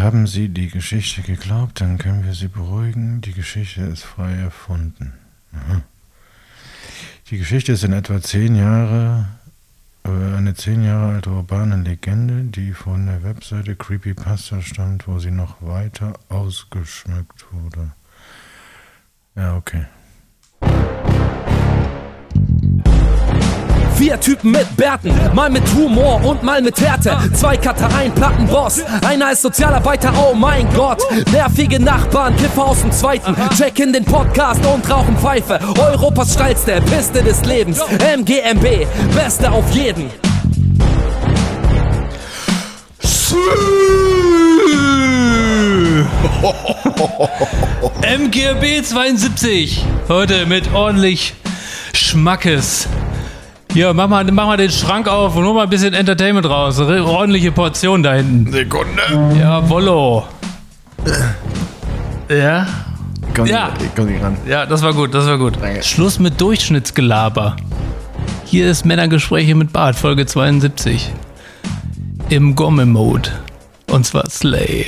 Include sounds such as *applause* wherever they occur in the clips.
Haben Sie die Geschichte geglaubt, dann können wir Sie beruhigen. Die Geschichte ist frei erfunden. Aha. Die Geschichte ist in etwa zehn Jahre, äh, eine zehn Jahre alte urbane Legende, die von der Webseite Creepypasta stammt, wo sie noch weiter ausgeschmückt wurde. Ja, okay. Vier Typen mit Bärten, mal mit Humor und mal mit Härte. Zwei Cutter, ein Plattenboss, einer ist Sozialarbeiter, oh mein Gott. Nervige Nachbarn, Kiffer aus dem Zweiten, checken den Podcast und rauchen Pfeife. Europas steilste Piste des Lebens, MGMB, Beste auf jeden. MGB 72. Heute mit ordentlich Schmackes. Hier, mach mal, mach mal den Schrank auf und hol mal ein bisschen Entertainment raus. Eine ordentliche Portion da hinten. Sekunde. Ja, Wollo. Ja? Komm, Ja. komm nicht ran. Ja, das war gut, das war gut. Danke. Schluss mit Durchschnittsgelaber. Hier ist Männergespräche mit Bart, Folge 72. Im Gomme-Mode. Und zwar Slay.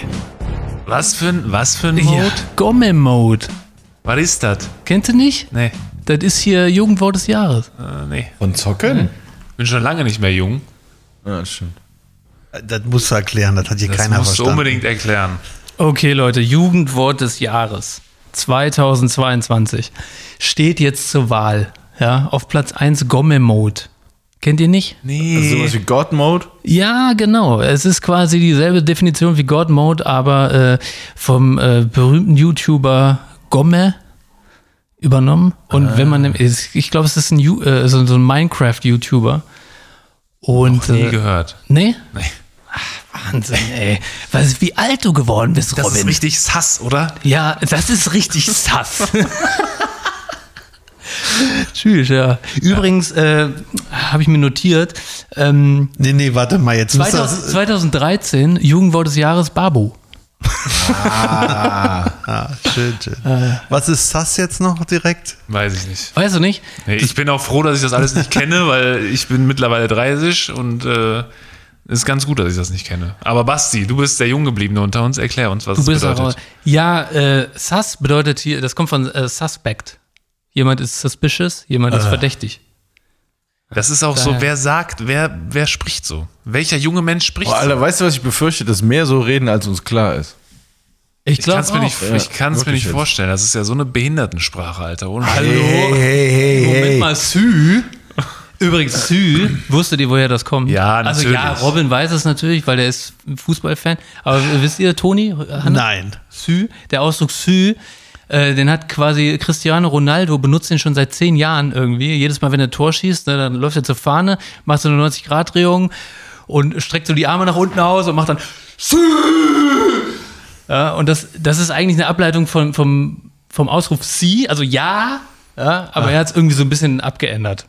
Was für ein, was für ein Mode? Ja, Gomme-Mode. Was ist das? Kennst du nicht? Nee, Das ist hier Jugendwort des Jahres. äh, nee. Von Zocken? Bin schon lange nicht mehr jung. Ja, das stimmt. Das musst du erklären, das hat hier Das keiner musst du verstanden. unbedingt erklären. Okay, Leute, Jugendwort des Jahres 2022 steht jetzt zur Wahl. Ja, auf Platz 1 Gomme-Mode. Kennt ihr nicht? Nee. Also sowas wie God Mode? Ja, genau. Es ist quasi dieselbe Definition wie God Mode, aber äh, vom äh, berühmten YouTuber Gomme übernommen. Und wenn man, ist- ich glaube, es ist ein, äh, so, ein Minecraft-YouTuber. Und Nie äh, gehört. nee? Nee. Wahnsinn, ey. Was, wie alt du geworden bist, Das Robin. ist richtig sass, oder? Ja, das ist richtig sass. *laughs* Tschüss, ja. Übrigens äh, habe ich mir notiert, ähm, Nee, nee, warte mal, jetzt muss 2000, das. 2013 Jugendwort des Jahres Babu. Ah, schön, schön. Was ist das jetzt noch direkt? Weiß ich nicht. Weißt du nicht? Nee, ich bin auch froh, dass ich das alles nicht kenne, *laughs* weil ich bin mittlerweile 30 und äh, ist ganz gut, dass ich das nicht kenne. Aber Basti, du bist der Junggebliebene unter uns. Erklär uns, was Du es bist bedeutet. auch, ja, äh, sus bedeutet hier, das kommt von äh, suspect. Jemand ist suspicious, jemand ist verdächtig. Das ist auch so, wer sagt, wer, wer spricht so? Welcher junge Mensch spricht Boah, so? Alter, weißt du, was ich befürchte? Dass mehr so reden, als uns klar ist. Ich Ich kann glaube es mir nicht, Ja, ich kann's mir nicht vorstellen. Das ist ja so eine Behindertensprache, Alter. Ohne Hallo? Hey, hey, Moment hey. mal, Sü. Übrigens, Sü, *laughs* wusstet ihr, woher das kommt? Ja, Also ja, natürlich. Robin weiß es natürlich, weil der ist ein Fußballfan. Aber wisst ihr, Toni? Hannes? Nein. Sü, der Ausdruck Sü, äh, den hat quasi Cristiano Ronaldo, benutzt den schon seit zehn Jahren irgendwie. Jedes Mal, wenn er ein Tor schießt, ne, dann läuft er zur Fahne, macht so eine 90-Grad-Drehung und streckt so die Arme nach unten aus und macht dann Sü! Ja, und das, das ist eigentlich eine Ableitung von, vom, vom Ausruf Sie, also ja, ja aber er hat es irgendwie so ein bisschen abgeändert.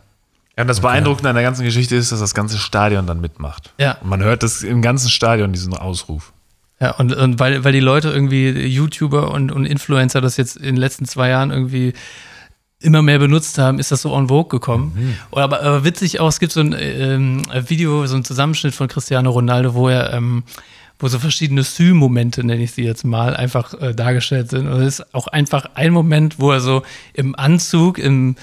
Ja, und das Beeindruckende an der ganzen Geschichte ist, dass das ganze Stadion dann mitmacht. Ja. Und man hört das im ganzen Stadion, diesen Ausruf. Ja, und, und weil, weil die Leute irgendwie, YouTuber und, und Influencer das jetzt in den letzten zwei Jahren irgendwie immer mehr benutzt haben, ist das so en vogue gekommen. Oder Aber, aber witzig auch, es gibt so ein ähm, Video, so ein Zusammenschnitt von Cristiano Ronaldo, wo er, ähm, wo so verschiedene Sü-Momente, nenne ich sie jetzt mal, einfach äh, dargestellt sind. Und es ist auch einfach ein Moment, wo er so im Anzug, im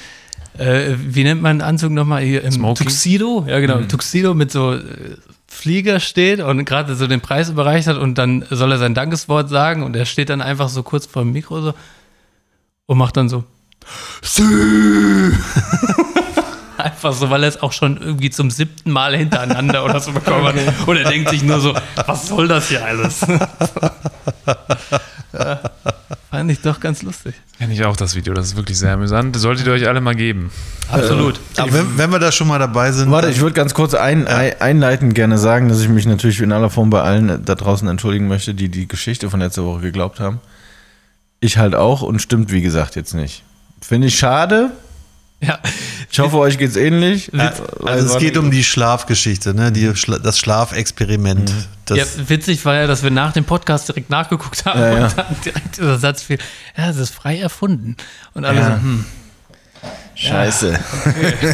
äh, wie nennt man Anzug nochmal? Hier im Smoking? Tuxedo? Ja, genau. Tuxedo mit so äh, Flieger steht und gerade so den Preis überreicht hat und dann soll er sein Dankeswort sagen und er steht dann einfach so kurz vor dem Mikro so und macht dann so Sü! *laughs* Einfach so, weil er es auch schon irgendwie zum siebten Mal hintereinander oder so bekommen hat. *laughs* Und er denkt sich nur so, was soll das hier alles? *laughs* ja, fand ich doch ganz lustig. Kenne ich auch das Video, das ist wirklich sehr amüsant. Das solltet ihr euch alle mal geben. Absolut. Aber wenn, wenn wir da schon mal dabei sind. Warte, ich würde ganz kurz ein, ein, einleitend gerne sagen, dass ich mich natürlich in aller Form bei allen da draußen entschuldigen möchte, die die Geschichte von letzter Woche geglaubt haben. Ich halt auch und stimmt, wie gesagt, jetzt nicht. Finde ich schade. Ja. Ich hoffe, euch geht's ähnlich. also es geht um die Schlafgeschichte, ne? die, Schla das Schlafexperiment. Das, ja, witzig war ja, dass wir nach dem Podcast direkt nachgeguckt haben Ja, ja. und dann direkt dieser Satz fiel, ja, es ist frei erfunden. Und alle Ja. so, hm, Scheiße.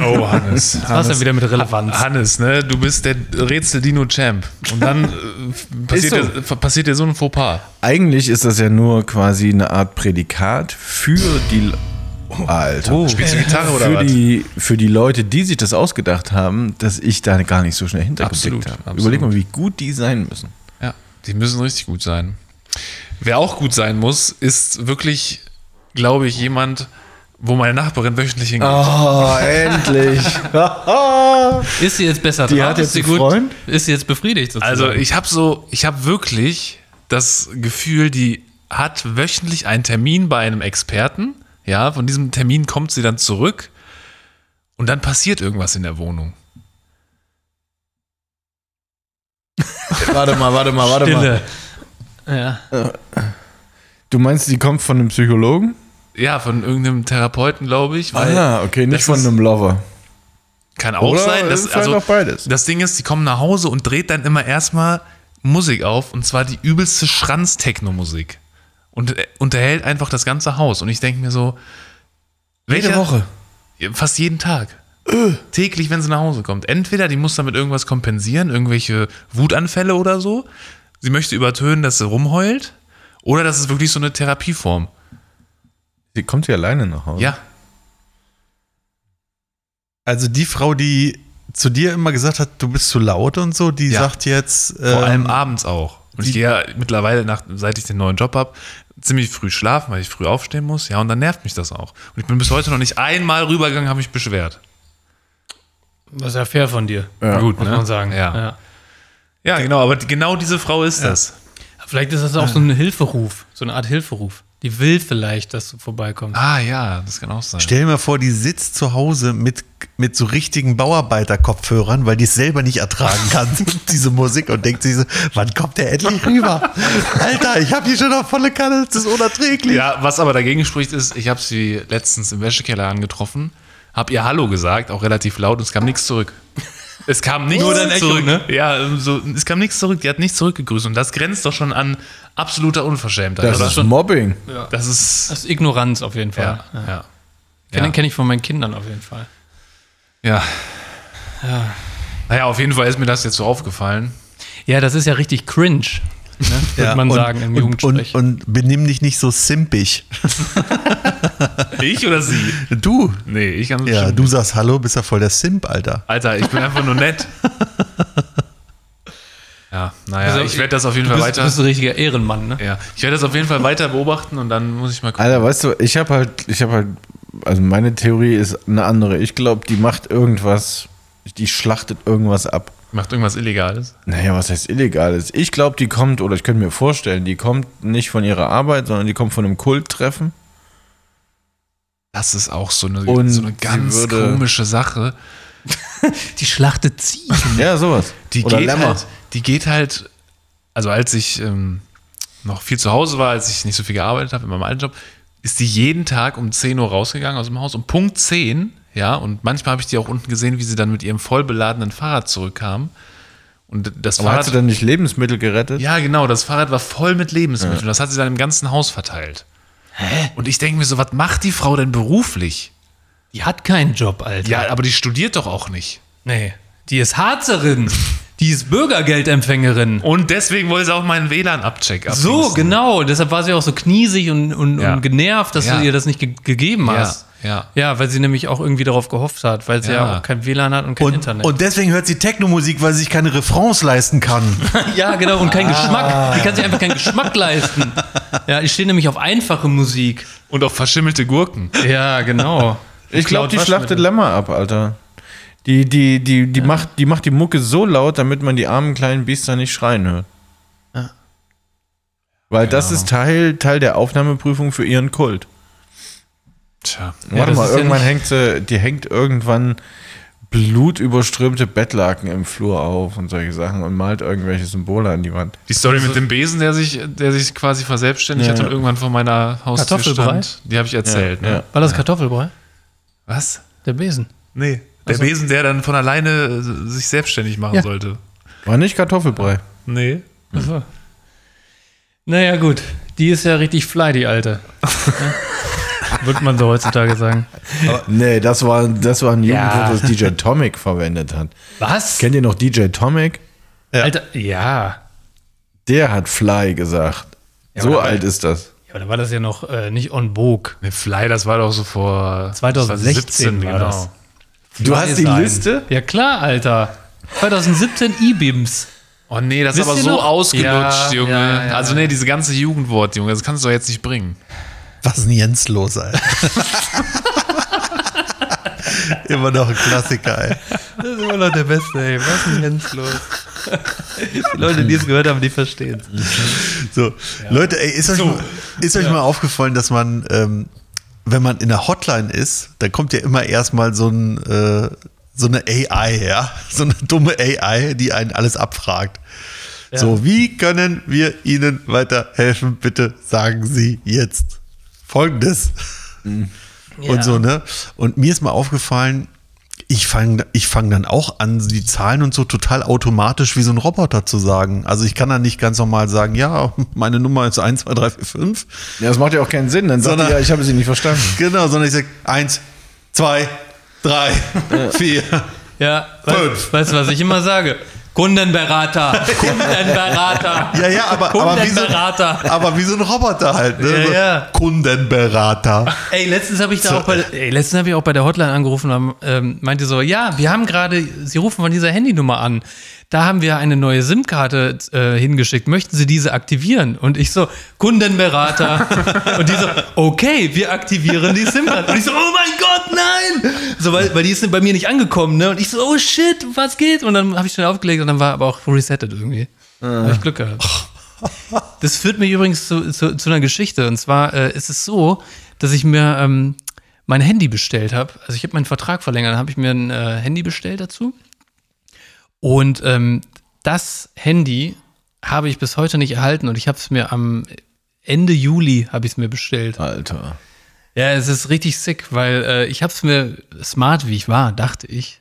Oh, Hannes. Was ist denn wieder mit Relevanz? Hannes, ne, du bist der Rätsel-Dino-Champ. Und dann äh, passiert, Ist so. dir, passiert dir so ein Fauxpas. Eigentlich ist das ja nur quasi eine Art Prädikat für die. Alter. Spielst du Gitarre oder für was? die, für die Leute, die sich das ausgedacht haben, dass ich da gar nicht so schnell hintergeblickt habe. absolut. Überleg mal, wie gut die sein müssen. Ja, die müssen richtig gut sein. Wer auch gut sein muss, ist wirklich, glaube ich, jemand, wo meine Nachbarin wöchentlich hingeht. Oh, *laughs* endlich. *laughs* Ist sie jetzt besser Die drauf? hat jetzt ist sie einen Freund? Ist sie jetzt befriedigt sozusagen? Also ich habe so, ich habe wirklich das Gefühl, die hat wöchentlich einen Termin bei einem Experten. Ja, von diesem Termin kommt sie dann zurück und dann passiert irgendwas in der Wohnung. *laughs* warte mal, warte mal, warte mal. Stille. Ja. Du meinst, die kommt von einem Psychologen? Ja, von irgendeinem Therapeuten, glaube ich. Weil Ah, okay, nicht das von einem Lover. Kann auch Oder sein. vielleicht also, auch beides. Das Ding ist, die kommen nach Hause und dreht dann immer erstmal Musik auf und zwar die übelste Schranz-Techno-Musik. Und unterhält einfach das ganze Haus. Und ich denke mir so, Jede welcher- Woche. Fast jeden Tag. Täglich, wenn sie nach Hause kommt. Entweder die muss damit irgendwas kompensieren, irgendwelche Wutanfälle oder so. Sie möchte übertönen, dass sie rumheult. Oder das ist wirklich so eine Therapieform. Sie kommt hier alleine nach Hause. Ja. Also die Frau, die zu dir immer gesagt hat, du bist zu laut und so, die Ja. sagt jetzt. Vor ähm, allem abends auch. Und ich gehe ja mittlerweile, nach, seit ich den neuen Job habe, ziemlich früh schlafen, weil ich früh aufstehen muss. Ja, und dann nervt mich das auch. Und ich bin bis heute noch nicht einmal rübergegangen, habe mich beschwert. Das ist ja fair von dir. Ja. Gut, Muss ne? man sagen. Ja. Ja, genau, aber genau diese Frau ist das. Vielleicht ist das auch so ein Hilferuf, so eine Art Hilferuf. Die will vielleicht, dass du vorbeikommst. Ah ja, das kann auch sein. Stell dir mal vor, die sitzt zu Hause mit, mit so richtigen Bauarbeiter-Kopfhörern, weil die es selber nicht ertragen kann, *laughs* *laughs* diese Musik, und denkt sich so, wann kommt der endlich rüber? Alter, ich habe hier schon auf volle Kanne, das ist unerträglich. Ja, was aber dagegen spricht, ist, ich habe sie letztens im Wäschekeller angetroffen, habe ihr Hallo gesagt, auch relativ laut, und es kam nichts zurück. *laughs* Es kam nichts Echo, zurück. ne? Ja, so, es kam nichts zurück, die hat nicht zurückgegrüßt. Und das grenzt doch schon an absoluter Unverschämtheit. Das oder? ist Mobbing. das ist. Das ist Ignoranz auf jeden Fall. Ja, ja. Kenne Ja. kenn ich von meinen Kindern auf jeden Fall. ja. Naja, auf jeden Fall ist mir das jetzt so aufgefallen. Ja, das ist ja richtig cringe, ne, *laughs* würde Ja, man und- sagen im und, Jugendsprech. und, und benimm dich nicht so simpig. *laughs* Ich oder sie? Du. Nee, ich kann Ja, du sagst Hallo, bist ja voll der Simp, Alter. Alter, ich bin einfach nur nett. *laughs* Ja, naja, Also, ich werde das auf jeden Fall bist, weiter. Du bist ein richtiger Ehrenmann, ne? ja, ich werde das auf jeden Fall weiter beobachten und dann muss ich mal gucken. Alter, weißt du, ich habe halt, ich habe halt, also meine Theorie ist eine andere. Ich glaube, die macht irgendwas, die schlachtet irgendwas ab. Macht irgendwas Illegales. Naja, was heißt Illegales? Ich glaube, die kommt, oder ich könnte mir vorstellen, die kommt nicht von ihrer Arbeit, sondern die kommt von einem Kulttreffen. Das ist auch so eine, so eine ganz komische Sache. *laughs* Die schlachtet Ziegen. Ja, sowas. Die oder geht Lämmer. halt, die geht halt, also als ich ähm, noch viel zu Hause war, als ich nicht so viel gearbeitet habe in meinem alten Job, ist die jeden Tag um 10 Uhr rausgegangen aus dem Haus. Um Punkt 10, ja, und manchmal habe ich die auch unten gesehen, wie sie dann mit ihrem voll beladenen Fahrrad zurückkam. Und das Aber hat Fahrrad. sie dann nicht Lebensmittel gerettet? Ja, genau, das Fahrrad war voll mit Lebensmitteln. Das hat sie dann im ganzen Haus verteilt. Hä? Und ich denke mir so, was macht die Frau denn beruflich? Die hat keinen Job, Alter. Ja, aber die studiert doch auch nicht. Nee. Die ist Harzerin. *laughs* Die ist Bürgergeldempfängerin. Und deswegen wollte sie auch meinen WLAN-Abcheck So, genau. Deshalb war sie auch so kniesig und, und, Ja. und genervt, dass Ja. du ihr das nicht ge gegeben Ja, hast. ja. Ja, weil sie nämlich auch irgendwie darauf gehofft hat, weil sie ja, Ja. auch kein WLAN hat und kein Und, Internet. und deswegen hört sie Techno-Musik, weil sie sich keine Refrains leisten kann. *laughs* ja, genau, und Ah. kein Geschmack. Die kann sich einfach keinen Geschmack leisten. Ja, ich stehe nämlich auf einfache Musik. Und auch verschimmelte Gurken. Ja, genau. Ich glaube, die schlachtet. Lämmer ab, Alter. Die, die, die, die, macht, die macht die Mucke so laut, damit man die armen kleinen Biester nicht schreien hört. Weil das ist Teil, Teil der Aufnahmeprüfung für ihren Kult. Tja. Warte das mal, ja irgendwann hängt sie, die hängt irgendwann blutüberströmte Bettlaken im Flur auf und solche Sachen und malt irgendwelche Symbole an die Wand. Die Story mit dem Besen, der sich, der sich quasi verselbstständigt hat Ja. und irgendwann vor meiner Haustür Kartoffelbrei? stand, die habe ich erzählt. Ja, ne? ja. War das Kartoffelbrei? Was? Der Besen. Nee. Der Besen, der dann von alleine äh, sich selbstständig machen Ja. sollte. War nicht Kartoffelbrei. Nee. Naja, gut. Die ist ja richtig fly, die Alte. *laughs* würde man so heutzutage sagen. Nee, das war, das war ein Ja. Jugendwort, das DJ Tomic verwendet hat. Was? Kennt ihr noch DJ Tomic? Alter, ja. Der hat Fly gesagt. so aber- alt ist das. Aber da war das ja noch äh, nicht on vogue. Ne, Fly, das war doch so vor 2016 war das. Du hast die Sein. Liste? Ja klar, Alter. 2017 E-Beams. Oh nee, das Wisst ist aber so noch? ausgelutscht, Ja, Junge. ja, ja. Also nee, diese ganze Jugendwort, Junge, das kannst du doch jetzt nicht bringen. Was ist denn Jens los, Alter? *laughs* Immer noch ein Klassiker, ey. Das ist immer noch der Beste, ey. Was ist denn Jens los? Die Leute, die es gehört haben, die verstehen So, Leute, ey, ist euch, mal, ist euch mal aufgefallen, dass man, ähm, wenn man in der Hotline ist, dann kommt ja immer erstmal so, ein, äh, so eine AI, ja? *laughs* So eine dumme AI, die einen alles abfragt. So, wie können wir Ihnen weiterhelfen? Bitte sagen Sie jetzt Folgendes. Und so, ne? Und mir ist mal aufgefallen, ich fange ich fang dann auch an, die Zahlen und so total automatisch wie so ein Roboter zu sagen. Also ich kann dann nicht ganz normal sagen, ja, meine Nummer ist 1, 2, 3, 4, 5. Ja, das macht ja auch keinen Sinn. Dann sagt Sondern- ihr, ja, ich habe sie nicht verstanden. *laughs* Genau, sondern ich sage 1, 2, 3, 4. Ja, Fünf. weißt, weißt du, was ich immer sage? Kundenberater, *laughs* Kundenberater. Ja, ja, aber, aber, wie so, Kundenberater. aber wie so ein Roboter halt. Ne? Ja, so ja. Kundenberater. Ey, letztens habe ich da auch bei, ey, letztens habe ich auch bei der Hotline angerufen und ähm, meinte so, ja, wir haben gerade, Sie rufen von dieser Handynummer an. Da haben wir eine neue SIM-Karte äh, hingeschickt. Möchten Sie diese aktivieren? Und ich so, Kundenberater. *laughs* und die so, okay, wir aktivieren die SIM-Karte. Und ich so, oh mein Gott, nein! So, weil, weil die ist bei mir nicht angekommen, ne? Und ich so, oh shit, was geht? Und dann habe ich schnell aufgelegt und dann war aber auch resettet irgendwie. Habe ich Glück gehabt. *laughs* Das führt mich übrigens zu, zu, zu einer Geschichte. Und zwar äh, ist es so, dass ich mir ähm, mein Handy bestellt habe. Also ich habe meinen Vertrag verlängert, dann habe ich mir ein äh, Handy bestellt dazu. Und ähm, das Handy habe ich bis heute nicht erhalten und ich habe es mir am Ende Juli habe ich es mir bestellt. Alter. Ja, es ist richtig sick, weil äh, ich habe es mir smart, wie ich war, dachte ich,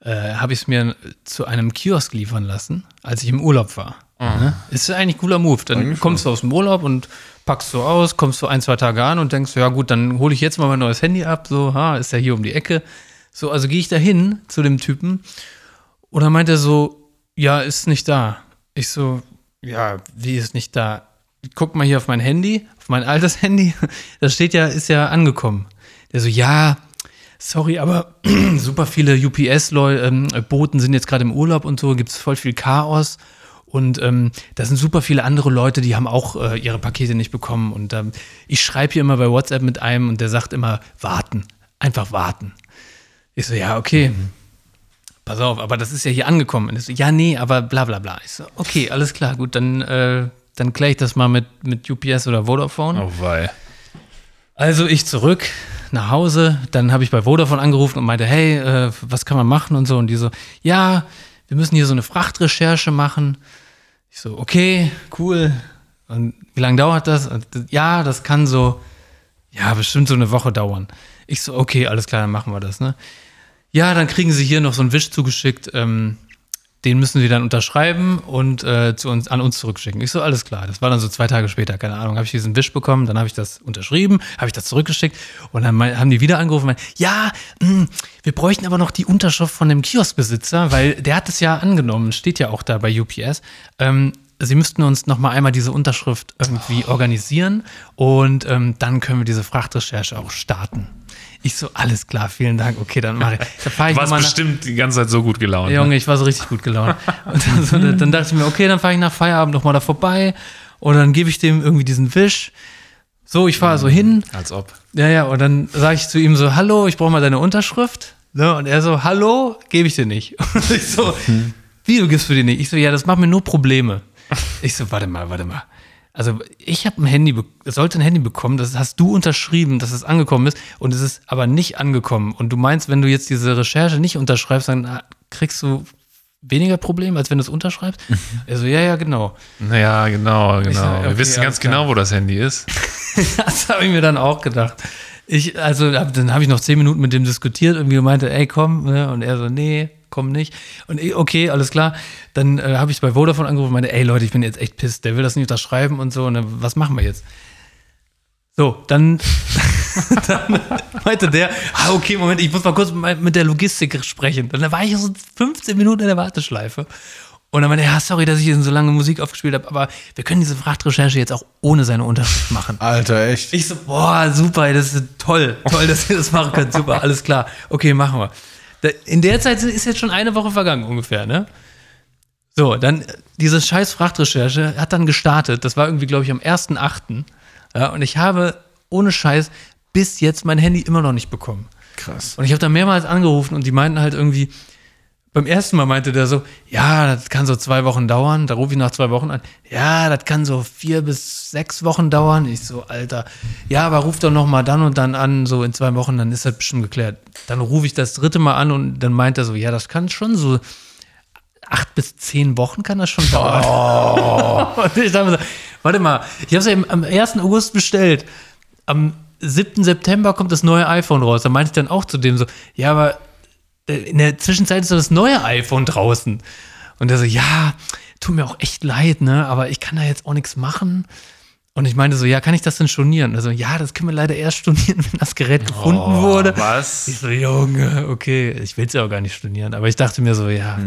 äh, habe ich es mir zu einem Kiosk liefern lassen, als ich im Urlaub war. Ne? Ist eigentlich ein cooler Move. Dann kommst du aus dem Urlaub und packst so aus, kommst so ein, zwei Tage an und denkst, ja gut, dann hole ich jetzt mal mein neues Handy ab. So, ha, ist ja hier um die Ecke. So, also gehe ich da hin zu dem Typen und dann meint er so, ja, ist nicht da. Ich so, ja, wie ist nicht da? Guck mal hier auf mein Handy, auf mein altes *laughs* Handy. Da steht ja, ist ja angekommen. Der so, ja, sorry, aber *clears throat* super viele UPS-Boten sind jetzt gerade im Urlaub und so, gibt es voll viel Chaos. Und ähm, da sind super viele andere Leute, die haben auch äh, ihre Pakete nicht bekommen. Und ähm, ich schreibe hier immer bei WhatsApp mit einem und der sagt immer, warten, einfach warten. Ich so, ja, okay. Pass auf, aber das ist ja hier angekommen. Und ich so, ja, nee, aber bla bla bla. Ich so, okay, alles klar, gut, dann, äh, dann kläre ich das mal mit, mit UPS oder Vodafone. Oh wei. Also ich zurück nach Hause, dann habe ich bei Vodafone angerufen und meinte, hey, äh, was kann man machen und so. Und die so, ja, wir müssen hier so eine Frachtrecherche machen. Ich so, okay, cool. Und wie lange dauert das? Und, ja, das kann so, ja, bestimmt so eine Woche dauern. Ich so, okay, alles klar, dann machen wir das, ne? Ja, dann kriegen sie hier noch so einen Wisch zugeschickt. Ähm, den müssen sie dann unterschreiben und äh, zu uns, an uns zurückschicken. Ich so, alles klar. Das war dann so zwei Tage später, keine Ahnung, habe ich diesen Wisch bekommen, dann habe ich das unterschrieben, habe ich das zurückgeschickt und dann mein, haben die wieder angerufen und meinen, ja, mh, wir bräuchten aber noch die Unterschrift von dem Kioskbesitzer, weil der hat es ja angenommen, steht ja auch da bei UPS. Ähm, Sie müssten uns noch mal einmal diese Unterschrift irgendwie organisieren und ähm, dann können wir diese Frachtrecherche auch starten. Ich so, alles klar, vielen Dank. Okay, dann mache ich. *laughs* Da ich Du warst nochmal nach, bestimmt die ganze Zeit so gut gelaunt. Junge, ne? ich war so richtig gut gelaunt. *laughs* Und dann, so, dann dachte ich mir, okay, dann fahre ich nach Feierabend nochmal da vorbei und dann gebe ich dem irgendwie diesen Wisch. So, ich fahre so hin. Als ob. Ja, ja, und dann sage ich zu ihm so, hallo, ich brauche mal deine Unterschrift. Ne? Und er so, hallo, gebe ich dir nicht. *laughs* Und ich so, wie, du gibst du dir nicht? Ich so, ja, das macht mir nur Probleme. Ich so, warte mal, warte mal. Also ich habe ein Handy, sollte ein Handy bekommen, das hast du unterschrieben, dass es angekommen ist und es ist aber nicht angekommen. Und du meinst, wenn du jetzt diese Recherche nicht unterschreibst, dann ah, kriegst du weniger Probleme, als wenn du es unterschreibst? Er *laughs* so, ja, ja, genau. Naja, genau, genau. sag, okay, Wir wissen ganz klar. genau, wo das Handy ist. *laughs* Das habe ich mir dann auch gedacht. Ich, also, dann habe ich noch zehn Minuten mit dem diskutiert und wie meinte, ey, komm, ne? und er so, nee, komm nicht. Und ich, okay, alles klar. Dann äh, habe ich bei Vodafone angerufen und meinte, ey Leute, ich bin jetzt echt pisst, der will das nicht unterschreiben und so, und dann, was machen wir jetzt? So, dann *laughs* dann meinte der, ah, okay, Moment, ich muss mal kurz mit der Logistik sprechen. Und dann war ich so 15 Minuten in der Warteschleife. Und dann meinte er, ja, sorry, dass ich Ihnen so lange Musik aufgespielt habe, aber wir können diese Frachtrecherche jetzt auch ohne seine Unterschrift machen. Alter, echt. Ich so, boah, super, das ist toll. Toll, dass ihr das machen könnt. Super, alles klar. Okay, machen wir. In der Zeit ist jetzt schon eine Woche vergangen ungefähr, ne? So, dann äh, diese scheiß Frachtrecherche hat dann gestartet. Das war irgendwie, glaube ich, am 1.8. Ja, und ich habe ohne Scheiß bis jetzt mein Handy immer noch nicht bekommen. Krass. Und ich habe da mehrmals angerufen und die meinten halt irgendwie, beim ersten Mal meinte der so, ja, das kann so zwei Wochen dauern. Da rufe ich nach zwei Wochen an. Ja, das kann so vier bis sechs Wochen dauern. Ich so, Alter, ja, aber ruf doch noch mal dann und dann an, so in zwei Wochen, dann ist das bestimmt geklärt. Dann rufe ich das dritte Mal an und dann meint er so, ja, das kann schon so acht bis zehn Wochen kann das schon dauern. *laughs* und ich dachte so, warte mal, ich habe es ja am 1. August bestellt. Am 7. September kommt das neue iPhone raus. Da meinte ich dann auch zu dem so, ja, aber in der Zwischenzeit ist das neue iPhone draußen. Und er so, ja, tut mir auch echt leid, ne, aber ich kann da jetzt auch nichts machen. Und ich meinte so, ja, kann ich das denn stornieren? Also, ja, das können wir leider erst stornieren, *laughs* wenn das Gerät gefunden wurde. Was? Ich so, Junge, okay, ich will es ja auch gar nicht stornieren, aber ich dachte mir so, ja.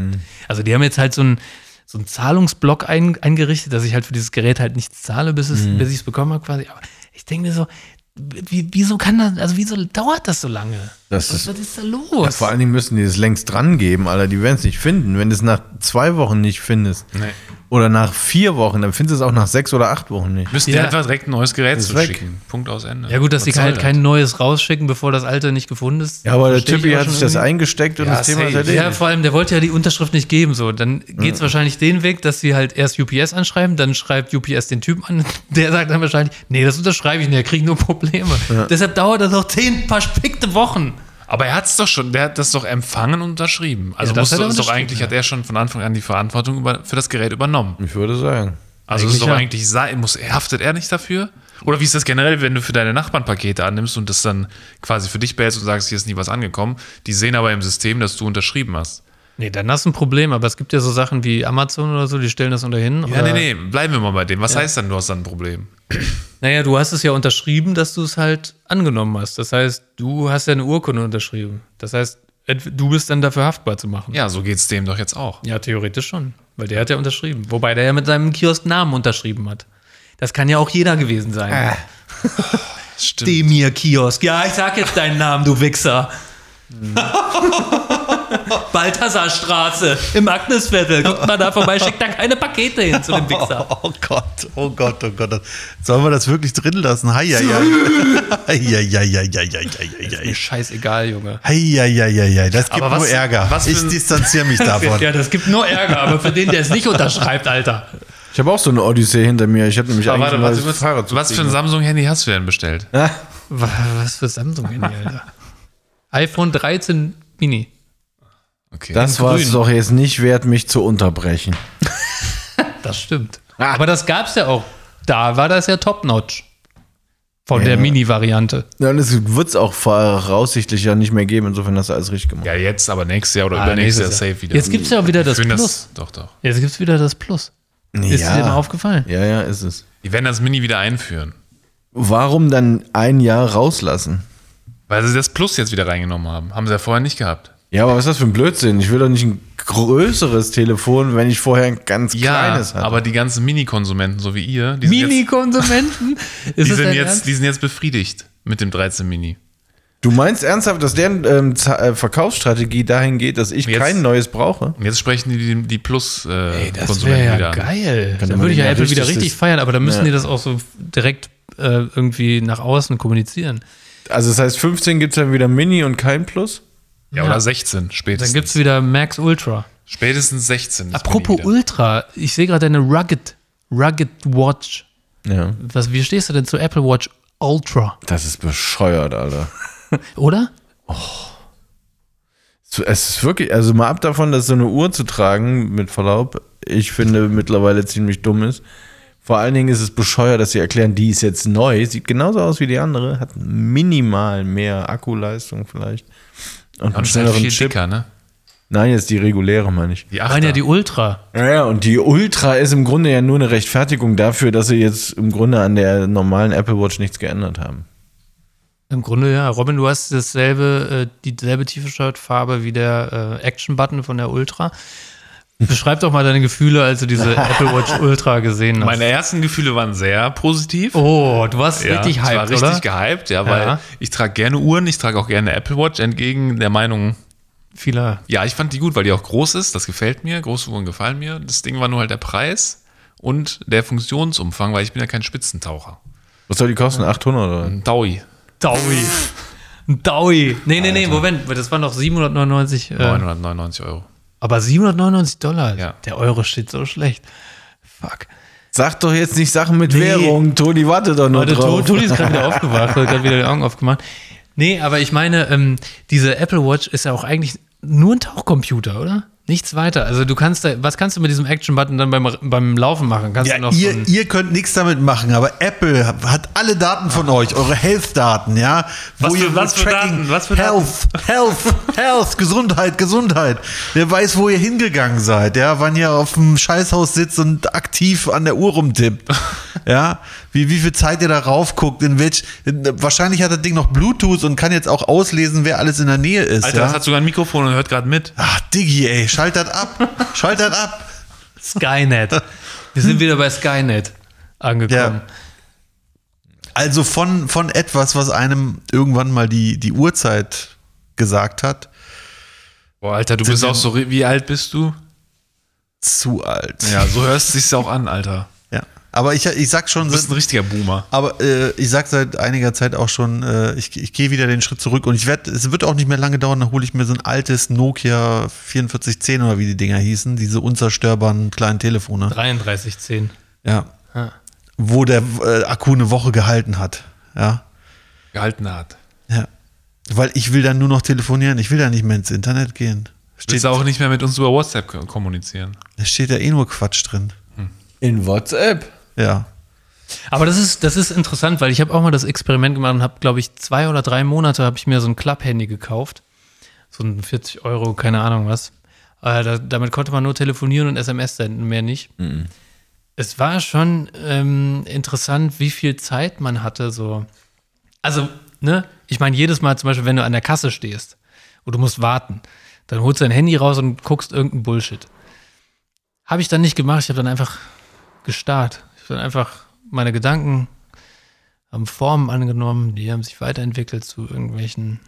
Also die haben jetzt halt so einen so einen Zahlungsblock ein, eingerichtet, dass ich halt für dieses Gerät halt nichts zahle, bis, es, bis ich es bekommen habe quasi. Aber ich denke mir so, wie, wieso kann das, also wieso dauert das so lange? Das was, ist- was ist da los? Vor allen Dingen müssen die es längst dran geben, Alter. Die werden es nicht finden. Wenn du es nach zwei Wochen nicht findest Nee. oder nach vier Wochen, dann findest du es auch nach sechs oder acht Wochen nicht. Müsst ihr Ja. einfach direkt ein neues Gerät zuschicken. Punkt aus Ende. ja gut, dass Was die soll halt das? kein neues rausschicken, bevor das alte nicht gefunden ist. Ja, aber der Typi hat sich das eingesteckt und Ja, das Thema ist safe. erledigt. Ja, vor allem, der wollte ja die Unterschrift nicht geben, so. Dann geht's wahrscheinlich den Weg, dass sie halt erst UPS anschreiben, dann schreibt UPS den Typen an, *laughs* der sagt dann wahrscheinlich, nee, das unterschreibe ich nicht, der kriegt nur Probleme. Deshalb dauert das noch zehn verspickte Wochen. Aber er hat es doch schon, der hat das doch empfangen und unterschrieben. Also Ja, das muss hat er doch, ist doch eigentlich, ja. hat er schon von Anfang an die Verantwortung über, für das Gerät übernommen. Ich würde sagen. Also es ist doch ja. eigentlich sein, muss, haftet er nicht dafür? Oder wie ist das generell, wenn du für deine Nachbarn Pakete annimmst und das dann quasi für dich behältst und sagst, hier ist nie was angekommen, die sehen aber im System, dass du unterschrieben hast. Nee, dann hast du ein Problem, aber es gibt ja so Sachen wie Amazon oder so, die stellen das unter hin. Ja, nee, nee, bleiben wir mal bei dem. Was heißt dann, du hast dann ein Problem? Naja, du hast es ja unterschrieben, dass du es halt angenommen hast. Das heißt, du hast ja eine Urkunde unterschrieben. Das heißt, du bist dann dafür haftbar zu machen. Ja, so geht's dem doch jetzt auch. Ja, theoretisch schon. Weil der hat ja unterschrieben. Wobei der ja mit seinem Kiosk Namen unterschrieben hat. Das kann ja auch jeder gewesen sein. Das *laughs* stimmt. Demir Kiosk. Ja, ich sag jetzt deinen Namen, du Wichser. *laughs* Balthasarstraße im Agnesviertel. Guckt mal da vorbei, schickt da keine Pakete hin zu dem Wichser. *laughs* Oh Gott, oh Gott, oh Gott. Sollen wir das wirklich drin lassen? Hei, hei, hei. *laughs* Mir scheißegal, Junge. Hei, hei, hei. Das gibt was- nur Ärger. was ich ein- distanziere mich davon. Ja, das gibt nur Ärger, aber für den, der es nicht unterschreibt, Alter. Ich habe auch so eine Odyssee hinter mir. Ich habe nämlich Aber eigentlich warte, ein was, Fahrrad zu was für ein. Samsung-Handy hast du denn bestellt? Was was für Samsung-Handy, Alter. iPhone 13 Mini. Okay. Das war es doch jetzt nicht wert, mich zu unterbrechen. *laughs* Das stimmt. Aber das gab's ja auch. Da war das ja top-notch. Von der Mini-Variante. Ja, und es wird es auch voraussichtlich ja nicht mehr geben. Insofern hast du alles richtig gemacht. ja, jetzt, aber nächstes Jahr oder Ah, übernächstes Jahr nächstes Jahr. safe wieder. Jetzt gibt's ja auch wieder das Plus. doch, doch. Jetzt gibt's wieder das Plus. Ist ja. dir mal aufgefallen? Ja, ja, ist es. Die werden das Mini wieder einführen. Warum dann ein Jahr rauslassen? Weil sie das Plus jetzt wieder reingenommen haben. Haben sie ja vorher nicht gehabt. Ja, aber was ist das für ein Blödsinn? Ich will doch nicht ein größeres Telefon, wenn ich vorher ein ganz Ja, kleines habe. aber die ganzen Mini-Konsumenten, so wie ihr, die sind, jetzt, Mini-Konsumenten? *laughs* Die, sind jetzt, die sind jetzt befriedigt mit dem 13 Mini. du meinst ernsthaft, dass deren ähm, äh, Verkaufsstrategie dahin geht, dass ich Jetzt- kein neues brauche? Jetzt sprechen die die, die Plus-Konsumenten Ey, das wäre ja wieder geil. Dann würde ich ja Apple wieder richtig- richtig feiern, aber dann müssen Ja. die das auch so direkt äh, irgendwie nach außen kommunizieren. Also das heißt, 15 gibt es dann wieder Mini und kein Plus? Ja, Ja. oder 16 Dann spätestens. gibt's wieder Max Ultra. spätestens 16. das Apropos. Ultra, ich sehe gerade deine Rugged, Rugged Watch. Ja. Was, wie stehst du denn zu Apple Watch Ultra? Das ist bescheuert, Alter. *laughs* Oder? So, Es ist wirklich, also mal ab davon, dass so eine Uhr zu tragen, mit Verlaub, ich finde mittlerweile ziemlich dumm ist. Vor allen Dingen ist es bescheuert, dass sie erklären, die ist jetzt neu, sieht genauso aus wie die andere, hat minimal mehr Akkuleistung vielleicht. Und Und einen ist halt schnelleren viel Chip. dicker, ne? Nein, jetzt die reguläre, meine ich. Die Waren ja 8er. die Ultra. Ja, und die Ultra ist im Grunde ja nur eine Rechtfertigung dafür, dass sie jetzt im Grunde an der normalen Apple Watch nichts geändert haben. Im Grunde ja. Robin, du hast dasselbe, äh, dieselbe T-Shirt-Farbe wie der äh, Action-Button von der Ultra. Beschreib doch mal deine Gefühle, als du diese *laughs* Apple Watch Ultra gesehen hast. Meine ersten Gefühle waren sehr positiv. oh, du warst Ja, richtig ich war hyped, richtig oder? gehypt, ja, weil Ja. ich trage gerne Uhren, ich trage auch gerne Apple Watch, entgegen der Meinung, Vieler. ja, ich fand die gut, weil die auch groß ist, das gefällt mir, große Uhren gefallen mir. Das Ding war nur halt der Preis und der Funktionsumfang, weil ich bin ja kein Spitzentaucher. Was soll die kosten? 800 oder? Ein Daui, Daui. Ein Daui. Nee, nee, nee, Moment. Das waren doch 799. Äh, 999 Euro. Aber 799 Dollar. Ja. Der Euro steht so schlecht. Fuck. Sag doch jetzt nicht Sachen mit Währung. Toni, warte doch nur Warte, drauf. To- Toni ist gerade wieder aufgewacht, hat gerade wieder die Augen aufgemacht. Nee, aber ich meine, ähm, diese Apple Watch ist ja auch eigentlich nur ein Tauchcomputer, oder? Nichts weiter. Also du kannst da, was kannst du mit diesem Action-Button dann beim, beim Laufen machen? Kannst Ja, du noch so ihr, ein, ihr könnt nichts damit machen, aber Apple hat alle Daten von euch, eure Health-Daten, ja. Was für- ihr was für Daten? Was für Health, Health, Health, Gesundheit, Gesundheit. Der weiß, wo ihr hingegangen seid, ja, wann ihr auf dem Scheißhaus sitzt und aktiv an der Uhr rumtippt. Ja, wie, wie viel Zeit ihr da raufguckt, in welch, wahrscheinlich hat das Ding noch Bluetooth und kann jetzt auch auslesen, wer alles in der Nähe ist. Alter, ja? das hat sogar ein Mikrofon und hört gerade mit. Ach, Diggi, ey, schalt das ab. *laughs* schalt das ab. Skynet. Wir sind wieder bei Skynet angekommen. Also von, von etwas, was einem irgendwann mal die, die Uhrzeit gesagt hat, Boah, Alter, du bist auch so, wie alt bist du? zu alt. Ja, so hörst du sich auch an, Alter. Aber ich, ich sag schon, Du bist ein richtiger Boomer. aber äh, ich sag seit einiger Zeit auch schon, äh, ich, ich gehe wieder den Schritt zurück und ich werde, es wird auch nicht mehr lange dauern, dann hole ich mir so ein altes Nokia 4410 oder wie die Dinger hießen, diese unzerstörbaren kleinen Telefone. 3310. Ja. Ah. Wo der äh, Akku eine Woche gehalten hat. Ja. Gehalten hat. Ja. Weil ich will dann nur noch telefonieren, ich will da nicht mehr ins Internet gehen. Willst Steht, du auch nicht mehr mit uns über WhatsApp ko- kommunizieren? da steht ja eh nur Quatsch drin. In WhatsApp. Ja. Aber das ist, das ist interessant, weil ich habe auch mal das Experiment gemacht und habe, glaube ich, zwei oder drei Monate habe ich mir so ein Club-Handy gekauft. So ein 40 Euro, keine Ahnung was. Äh, da, damit konnte man nur telefonieren und SMS senden, mehr nicht. Es war schon ähm, interessant, wie viel Zeit man hatte. So. Also, ne, ich meine, jedes Mal zum Beispiel, wenn du an der Kasse stehst und du musst warten, dann holst du dein Handy raus und guckst irgendeinen Bullshit. Habe ich dann nicht gemacht, ich habe dann einfach gestarrt. Ich habe dann einfach meine Gedanken haben Formen angenommen, die haben sich weiterentwickelt zu irgendwelchen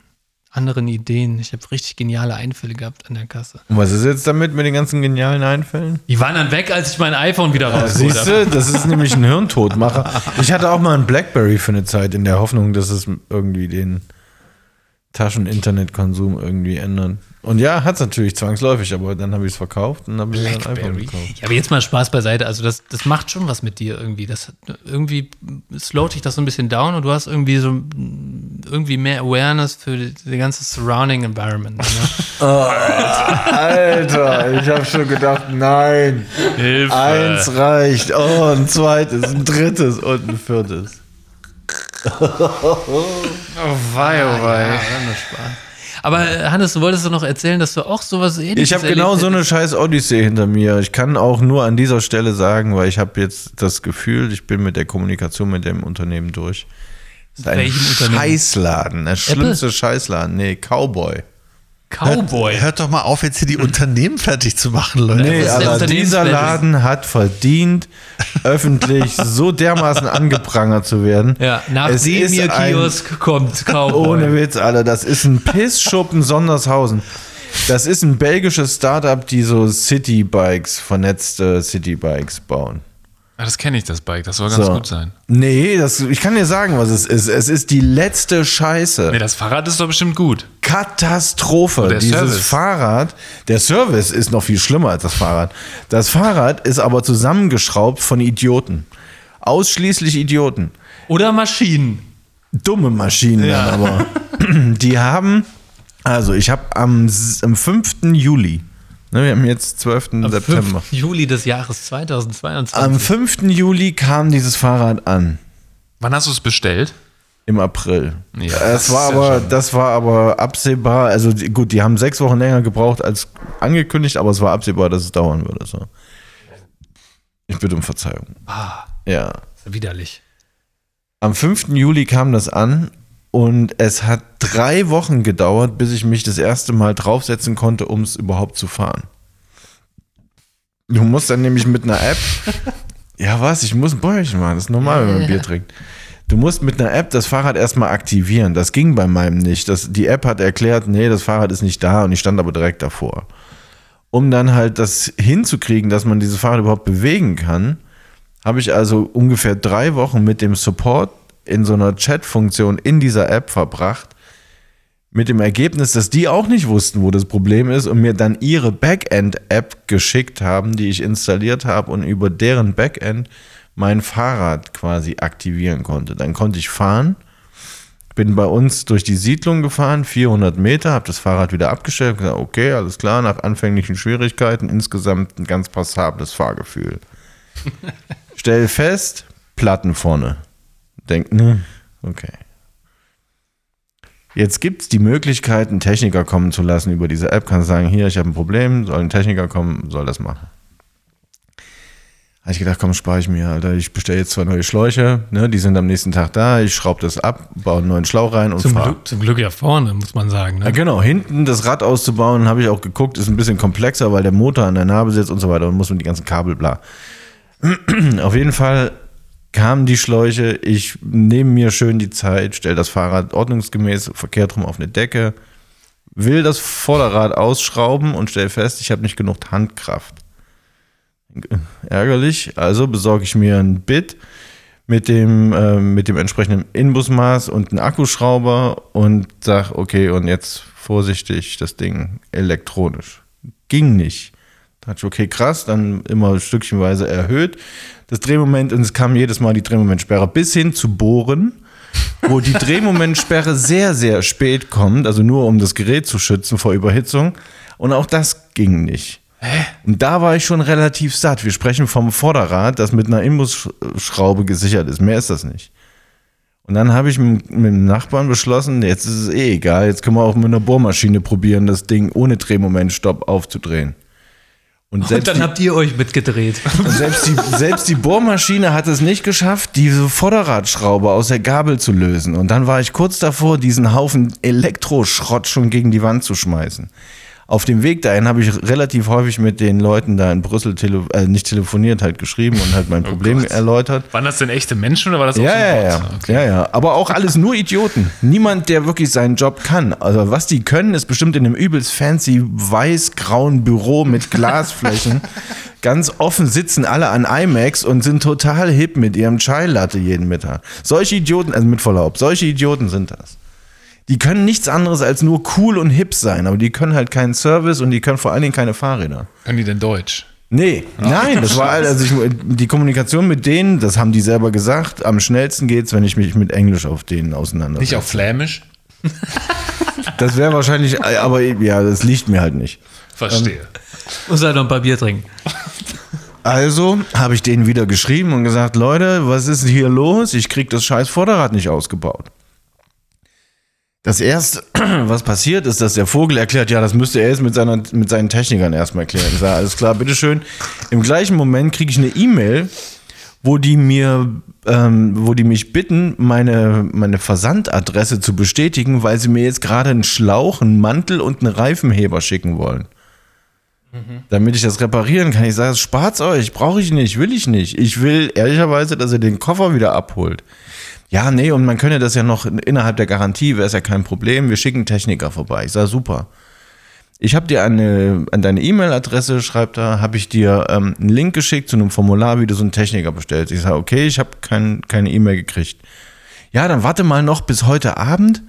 anderen Ideen. Ich habe richtig geniale Einfälle gehabt an der Kasse. Und was ist jetzt damit mit den ganzen genialen Einfällen? Die waren dann weg, als ich mein iPhone wieder rausgeholt Siehst habe. du, das ist nämlich ein Hirntodmacher. *laughs* Ich hatte auch mal einen Blackberry für eine Zeit in der Hoffnung, dass es irgendwie den Taschen-Internet-Konsum irgendwie ändert. Und ja, hat es natürlich zwangsläufig, aber dann habe ich es verkauft und habe mir ein iPhone gekauft. Ja, aber jetzt mal Spaß beiseite. Also das, das macht schon was mit dir irgendwie. Das irgendwie slowt dich das so ein bisschen down und du hast irgendwie so irgendwie mehr Awareness für die, die ganze Surrounding Environment. Ne? *laughs* Alter, ich habe schon gedacht, nein. Hilfe. Eins reicht. Oh, ein zweites, ein drittes und ein viertes. Oh wei, oh wei. Aber äh, Hannes, du wolltest doch noch erzählen, dass du auch sowas ähnliches Ich habe genau so eine scheiß Odyssee hinter mir. Ich kann auch nur an dieser Stelle sagen, weil ich habe jetzt das Gefühl, ich bin mit der Kommunikation mit dem Unternehmen durch. Das ist ein Welchem Unternehmen? Scheißladen. Der schlimmste Scheißladen. Nee, Cowboy. Cowboy. Hört doch mal auf, jetzt hier die Unternehmen fertig zu machen, Leute. Nee, aber dieser. Laden hat verdient, öffentlich *laughs* so dermaßen angeprangert zu werden. Ja, nach Es dem ihr ein- Kiosk kommt Cowboy. Ohne Witz, Alter. Das ist ein Pissschuppen Sondershausen. Das ist ein belgisches Startup, die so Citybikes, vernetzte Citybikes bauen. Ja, das kenne ich, das Bike. Das soll ganz So. gut sein. Nee, das, ich kann dir sagen, was es ist. Es ist die letzte Scheiße. Nee, das Fahrrad ist doch bestimmt gut. Katastrophe. der Dieses Service. Fahrrad, der Service ist noch viel schlimmer als das Fahrrad. Das Fahrrad ist aber zusammengeschraubt von Idioten. Ausschließlich Idioten. Oder Maschinen. Dumme Maschinen dann aber. *laughs* Die haben, also ich habe am, am 5. Juli, wir haben jetzt 12. Am September. 5. Juli des Jahres 2022. Am 5. Juli kam dieses Fahrrad an. Wann hast du es bestellt? Im April. Ja, das, das war aber, das war aber absehbar. Also die, gut, die haben sechs Wochen länger gebraucht als angekündigt, aber es war absehbar, dass es dauern würde. So. Ich bitte um Verzeihung. ah, Ja. widerlich. Am 5. Juli kam das an Und es hat drei Wochen gedauert, bis ich mich das erste Mal draufsetzen konnte, um es überhaupt zu fahren. Du musst dann nämlich mit einer App. *laughs* Ja, was? Ich muss ein Bäuerchen machen. Das ist normal, wenn man Bier trinkt. Du musst mit einer App das Fahrrad erstmal aktivieren. Das ging bei meinem nicht. Das, die App hat erklärt, nee, das Fahrrad ist nicht da und ich stand aber direkt davor. Um dann halt das hinzukriegen, dass man dieses Fahrrad überhaupt bewegen kann, habe ich also ungefähr drei Wochen mit dem Support in so einer Chat-Funktion in dieser App verbracht. Mit dem Ergebnis, dass die auch nicht wussten, wo das Problem ist und mir dann ihre Backend-App geschickt haben, die ich installiert habe und über deren Backend mein Fahrrad quasi aktivieren konnte. Dann konnte ich fahren, bin bei uns durch die Siedlung gefahren, 400 Meter, habe das Fahrrad wieder abgestellt, gesagt, okay, alles klar, nach anfänglichen Schwierigkeiten insgesamt ein ganz passables Fahrgefühl. *laughs* Stell fest, Platten vorne. Denk, ne, okay. Jetzt gibt es die Möglichkeit, einen Techniker kommen zu lassen über diese App. Kannst sagen, hier, ich habe ein Problem, soll ein Techniker kommen, soll das machen. Habe ich gedacht, komm, spare ich mir, Alter. Ich bestelle jetzt zwei neue Schläuche, ne, die sind am nächsten Tag da. Ich schraube das ab, baue einen neuen Schlauch rein und Zum fahre. Glück, zum Glück ja vorne, muss man sagen. Ja, Ne? genau, hinten das Rad auszubauen, habe ich auch geguckt, ist ein bisschen komplexer, weil der Motor an der Narbe sitzt und so weiter und muss man die ganzen Kabel bla. *clears throat* Auf jeden Fall kamen die Schläuche, ich nehme mir schön die Zeit, stelle das Fahrrad ordnungsgemäß verkehrt rum auf eine Decke, will das Vorderrad ausschrauben und stelle fest, ich habe nicht genug Handkraft. Ärgerlich, also besorge ich mir ein Bit mit dem, äh, mit dem entsprechenden Inbusmaß und einen Akkuschrauber und sag, okay, und jetzt vorsichtig das Ding elektronisch. Ging nicht. Da dachte ich, okay, krass, dann immer stückchenweise erhöht. Das Drehmoment, und es kam jedes Mal die Drehmomentsperre bis hin zu Bohren, wo die Drehmomentsperre *laughs* sehr, sehr spät kommt, also nur um das Gerät zu schützen vor Überhitzung. Und auch das ging nicht. Und da war ich schon relativ satt. Wir sprechen vom Vorderrad, das mit einer Imbusschraube gesichert ist. Mehr ist das nicht. Und dann habe ich mit, mit dem Nachbarn beschlossen, jetzt ist es eh egal, jetzt können wir auch mit einer Bohrmaschine probieren, das Ding ohne Drehmomentstopp aufzudrehen. Und Und dann die, habt ihr euch mitgedreht. selbst, die, selbst die Bohrmaschine hat es nicht geschafft, diese Vorderradschraube aus der Gabel zu lösen. Und dann war ich kurz davor, diesen Haufen Elektroschrott schon gegen die Wand zu schmeißen. Auf dem Weg dahin habe ich relativ häufig mit den Leuten da in Brüssel tele äh, nicht telefoniert, halt geschrieben und halt mein *laughs* Problem Gott. erläutert. Waren das denn echte Menschen oder war das auch Ja, so ja, ein ja? Okay. ja, ja. Aber auch alles nur Idioten. Niemand, der wirklich seinen Job kann. Also was die können, ist bestimmt in einem übelst fancy weiß-grauen Büro mit *laughs* Glasflächen. Ganz offen sitzen alle an IMAX und sind total hip mit ihrem Chai Latte jeden Mittag. Solche Idioten, also mit Verlaub, solche Idioten sind das. Die können nichts anderes als nur cool und hip sein, aber die können halt keinen Service und die können vor allen Dingen keine Fahrräder. Können die denn Deutsch? Nee, nein, das war also ich, die Kommunikation mit denen, das haben die selber gesagt, am schnellsten geht's, wenn ich mich mit Englisch auf denen auseinandersetze. Nicht auf Flämisch? Das wäre wahrscheinlich, aber ja, das liegt mir halt nicht. Verstehe. Muss halt noch ein paar Bier trinken. Also habe ich denen wieder geschrieben und gesagt, Leute, was ist hier los? Ich krieg das scheiß Vorderrad nicht ausgebaut. Das erste, *clears throat* was passiert, ist, dass der Vogel erklärt, ja, das müsste er jetzt mit, seiner, mit seinen Technikern erstmal klären. Ich sage, alles klar, bitteschön. Im gleichen Moment kriege ich eine E-Mail, wo die mir, ähm, wo die mich bitten, meine, meine Versandadresse zu bestätigen, weil sie mir jetzt gerade einen Schlauch, einen Mantel und einen Reifenheber schicken wollen. Damit ich das reparieren kann. Ich sage, spart's euch, brauche ich nicht, will ich nicht. Ich will ehrlicherweise, dass ihr den Koffer wieder abholt. Ja, nee, und man könne das ja noch innerhalb der Garantie, wäre es ja kein Problem. Wir schicken Techniker vorbei. Ich sage, super. Ich habe dir eine, an deine E-Mail-Adresse, schreibt er, habe ich dir ähm, einen Link geschickt zu einem Formular, wie du so einen Techniker bestellst. Ich sage, okay, ich habe kein, keine E-Mail gekriegt. Ja, dann warte mal noch bis heute Abend.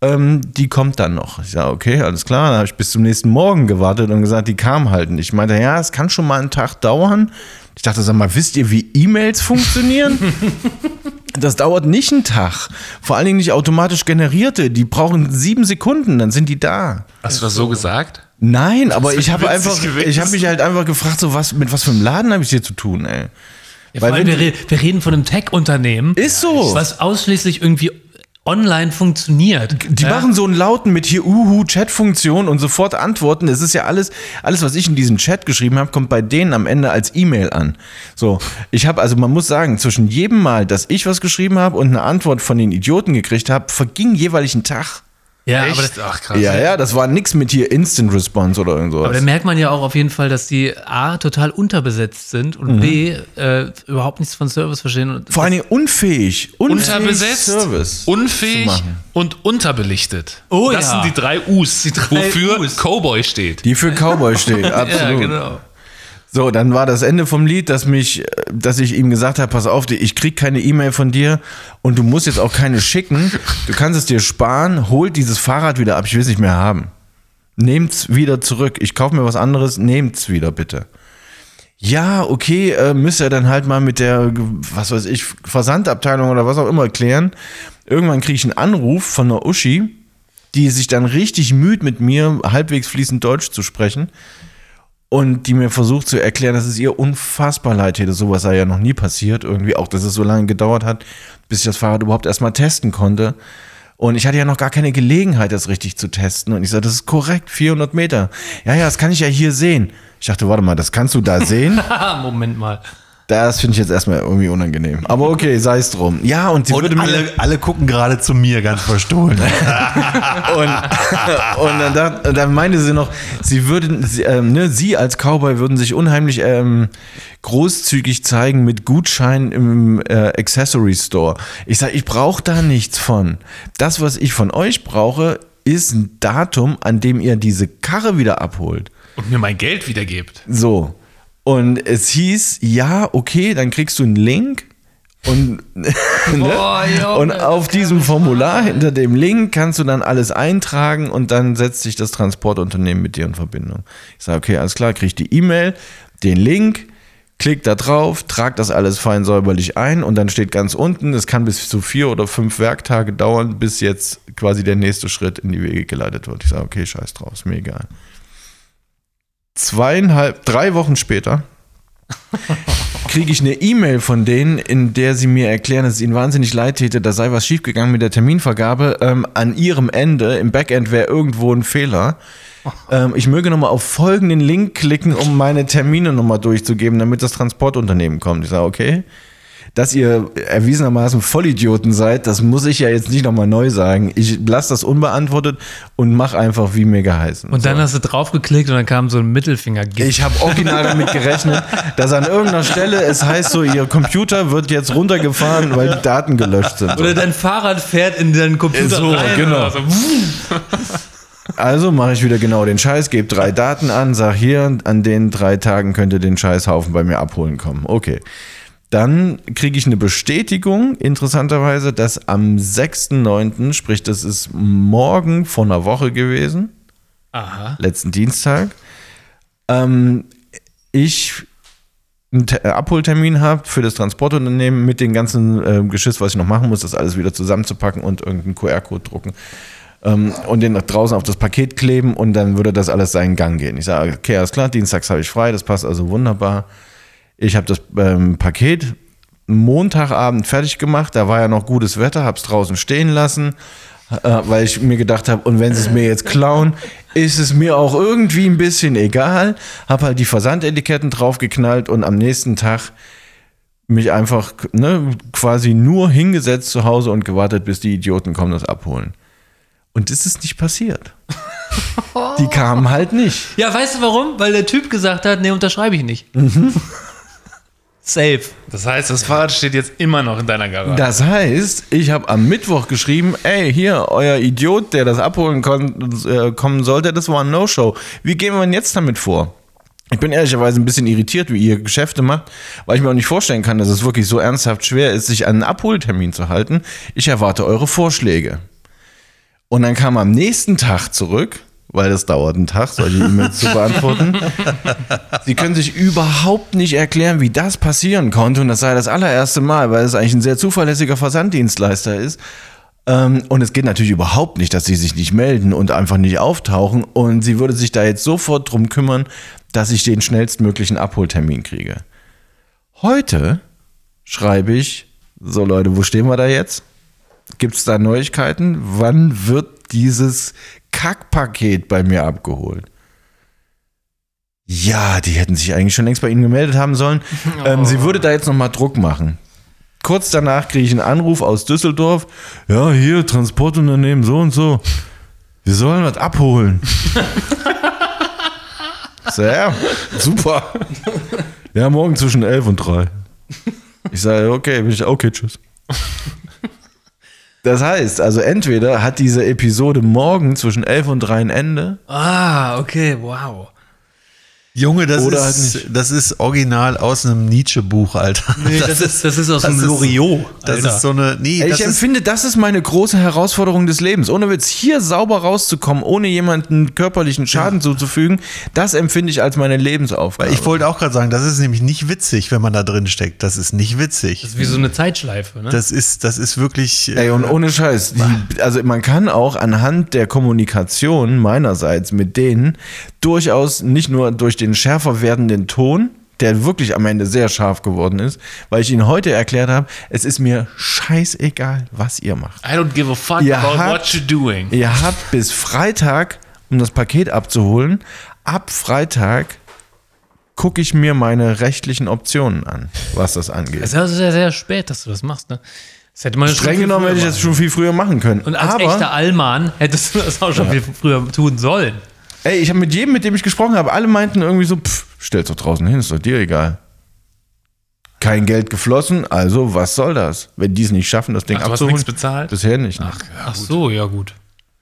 Ähm, die kommt dann noch. Ich sage, okay, alles klar. Dann habe ich bis zum nächsten Morgen gewartet und gesagt, die kam halt nicht. Ich meinte, ja, es kann schon mal einen Tag dauern. Ich dachte, sag mal, wisst ihr, wie E-Mails funktionieren? *laughs* Das dauert nicht einen Tag. Vor allen Dingen nicht automatisch generierte. Die brauchen sieben Sekunden, dann sind die da. Hast du das so gesagt? Nein, aber ich habe einfach, gewesen. ich habe mich halt einfach gefragt, so was, mit was für einem Laden habe ich hier zu tun, ey. Ja, wenn wir, wir reden von einem Tech-Unternehmen, Ist so. was ausschließlich irgendwie online funktioniert. Die ja? machen so einen Lauten mit hier Uhu Chat-Funktion und sofort antworten. Es ist ja alles, alles, was ich in diesen Chat geschrieben habe, kommt bei denen am Ende als E-Mail an. So, ich habe also, man muss sagen, zwischen jedem Mal, dass ich was geschrieben habe und eine Antwort von den Idioten gekriegt habe, verging jeweilig ein Tag. Ja, Echt? aber das, Ach krass. Ja, ja, das war nix mit hier Instant Response oder irgend Aber da sowas. merkt man ja auch auf jeden Fall, dass die A, total unterbesetzt sind und B, äh, überhaupt nichts von Service verstehen. Und Vor allen Dingen unfähig. unfähig Unterbesetzt, Service unfähig machen. und unterbelichtet. Oh das ja. sind die drei U's, drei wofür Us. Cowboy steht. Die für Cowboy steht, *laughs* ja, absolut. genau. So, dann war das Ende vom Lied, dass mich, dass ich ihm gesagt habe, pass auf, ich krieg keine E-Mail von dir und du musst jetzt auch keine schicken. Du kannst es dir sparen, holt dieses Fahrrad wieder ab, ich will es nicht mehr haben. Nehmt's wieder zurück. Ich kaufe mir was anderes, nehmt's wieder bitte. Ja, okay, äh, müsst ihr dann halt mal mit der, was weiß ich, Versandabteilung oder was auch immer klären. Irgendwann kriege ich einen Anruf von einer Uschi, die sich dann richtig müht, mit mir halbwegs fließend Deutsch zu sprechen und die mir versucht zu erklären, dass es ihr unfassbar leid täte. Sowas sei ja noch nie passiert. Irgendwie auch, dass es so lange gedauert hat, bis ich das Fahrrad überhaupt erstmal testen konnte. Und ich hatte ja noch gar keine Gelegenheit, das richtig zu testen. Und ich sagte, das ist korrekt, 400 Meter. Ja, ja, das kann ich ja hier sehen. Ich dachte, warte mal, das kannst du da sehen? *laughs* Moment mal. Das finde ich jetzt erstmal irgendwie unangenehm. Aber okay, sei es drum. Ja, und sie würde Und mir alle, alle gucken gerade zu mir ganz verstohlen. *laughs* und, und dann, dacht, dann meinte sie noch, sie würden, sie, ähm, ne, sie als Cowboy würden sich unheimlich ähm, großzügig zeigen mit Gutscheinen im äh, Accessory Store. Ich sage, ich brauche da nichts von. Das, was ich von euch brauche, ist ein Datum, an dem ihr diese Karre wieder abholt. Und mir mein Geld wiedergebt. So. Und es hieß, ja, okay, dann kriegst du einen Link. Und, *laughs* ne? Boah, Junge, und auf diesem Formular hinter dem Link kannst du dann alles eintragen und dann setzt sich das Transportunternehmen mit dir in Verbindung. Ich sage, okay, alles klar, krieg die E-Mail, den Link, klick da drauf, trag das alles fein säuberlich ein und dann steht ganz unten, es kann bis zu vier oder fünf Werktage dauern, bis jetzt quasi der nächste Schritt in die Wege geleitet wird. Ich sage, okay, scheiß drauf, ist mir egal. Zweieinhalb, drei Wochen später kriege ich eine E-Mail von denen, in der sie mir erklären, dass es ihnen wahnsinnig leid täte, da sei was schiefgegangen mit der Terminvergabe. Ähm, an ihrem Ende, im Backend, wäre irgendwo ein Fehler. Ähm, ich möge nochmal auf folgenden Link klicken, um meine Termine nochmal durchzugeben, damit das Transportunternehmen kommt. Ich sage, okay. Dass ihr erwiesenermaßen Vollidioten seid, das muss ich ja jetzt nicht nochmal neu sagen. Ich lasse das unbeantwortet und mach einfach, wie mir geheißen. Und dann So. hast du draufgeklickt und dann kam so ein mittelfinger Ich habe original damit gerechnet, dass an irgendeiner Stelle es heißt so, ihr Computer wird jetzt runtergefahren, weil die Daten gelöscht sind. Oder dein Fahrrad fährt in deinen Computer So, rein. genau. so. Also mache ich wieder genau den Scheiß, gebe drei Daten an, sag hier, an den drei Tagen könnt ihr den Scheißhaufen bei mir abholen kommen. Okay. Dann kriege ich eine Bestätigung, interessanterweise, dass am 6.9., sprich, das ist morgen vor einer Woche gewesen, Aha. letzten Dienstag, ähm, ich einen äh, Abholtermin habe für das Transportunternehmen mit dem ganzen äh, Geschiss, was ich noch machen muss, das alles wieder zusammenzupacken und irgendeinen QR-Code drucken ähm, und den nach draußen auf das Paket kleben und dann würde das alles seinen Gang gehen. Ich sage, okay, alles klar, dienstags habe ich frei, das passt also wunderbar. Ich habe das ähm, Paket Montagabend fertig gemacht, da war ja noch gutes Wetter, habe es draußen stehen lassen, äh, weil ich mir gedacht habe, und wenn sie es mir jetzt klauen, ist es mir auch irgendwie ein bisschen egal. Habe halt die Versandetiketten draufgeknallt und am nächsten Tag mich einfach ne, quasi nur hingesetzt zu Hause und gewartet, bis die Idioten kommen, das abholen. Und das ist nicht passiert. *laughs* Die kamen halt nicht. Ja, weißt du warum? Weil der Typ gesagt hat, nee, unterschreibe ich nicht. *laughs* Safe. Das heißt, das Fahrrad steht jetzt immer noch in deiner Garage. Das heißt, ich habe am Mittwoch geschrieben, ey, hier, euer Idiot, der das abholen kon äh, kommen sollte, das war ein No-Show. Wie gehen wir denn jetzt damit vor? Ich bin ehrlicherweise ein bisschen irritiert, wie ihr Geschäfte macht, weil ich mir auch nicht vorstellen kann, dass es wirklich so ernsthaft schwer ist, sich an einen Abholtermin zu halten. Ich erwarte eure Vorschläge. Und dann kam am nächsten Tag zurück, weil das dauert einen Tag, solche E-Mails zu beantworten. Sie können sich überhaupt nicht erklären, wie das passieren konnte. Und das sei das allererste Mal, weil es eigentlich ein sehr zuverlässiger Versanddienstleister ist. Ähm, Und es geht natürlich überhaupt nicht, dass sie sich nicht melden und einfach nicht auftauchen. Und sie würde sich da jetzt sofort drum kümmern, dass ich den schnellstmöglichen Abholtermin kriege. Heute schreibe ich, so Leute, wo stehen wir da jetzt? Gibt es da Neuigkeiten? Wann wird dieses Kackpaket bei mir abgeholt? Ja, die hätten sich eigentlich schon längst bei Ihnen gemeldet haben sollen. *laughs* Ähm, sie würde da jetzt nochmal Druck machen. Kurz danach kriege ich einen Anruf aus Düsseldorf. Ja, hier, Transportunternehmen, so und so. Wir sollen was abholen. *laughs* ja, super. Ja, morgen zwischen 11 und 3. Ich sage, okay, bin ich, okay, tschüss. Das heißt, also entweder hat diese Episode morgen zwischen 11 und 3 ein Ende Ah, okay, wow. Junge, das, Oder halt ist, nicht. das ist original aus einem Nietzsche-Buch, Alter. Nee, das, ist, das ist aus dem das ist- Loriot. Das Alter. ist so eine. Nee, Ey, das ich ist, empfinde, das ist meine große Herausforderung des Lebens. Ohne Witz, hier sauber rauszukommen, ohne jemanden körperlichen Schaden zuzufügen, das empfinde ich als meine Lebensaufgabe. ich wollte auch gerade sagen, das ist nämlich nicht witzig, wenn man da drin steckt. Das ist nicht witzig. Das ist wie so eine Zeitschleife, ne? Das ist, das ist wirklich. Ey, und äh, ohne Scheiß, die, also man kann auch anhand der Kommunikation meinerseits mit denen durchaus nicht nur durch den schärfer werdenden Ton, der wirklich am Ende sehr scharf geworden ist, weil ich Ihnen heute erklärt habe, es ist mir scheißegal, was ihr macht. I don't give a fuck Ihr about habt- what you're doing. Ihr habt bis Freitag, um das Paket abzuholen. Ab Freitag gucke ich mir meine rechtlichen Optionen an, was das angeht. Es ist also sehr, sehr spät, dass du das machst, ne? Das hätte man Streng genommen hätte ich das schon viel früher machen können. Und als Aber, echter Allmann hättest du das auch schon viel früher tun sollen. Ey, ich habe mit jedem, mit dem ich gesprochen habe, alle meinten irgendwie so, pff, stell's doch draußen hin, ist doch dir egal. Kein Geld geflossen, also was soll das? Wenn die es nicht schaffen, das Ding Ach, du hast abzuholen. nichts bezahlt? Bisher nicht. ne? Ach, ja, Ach gut. so, ja gut.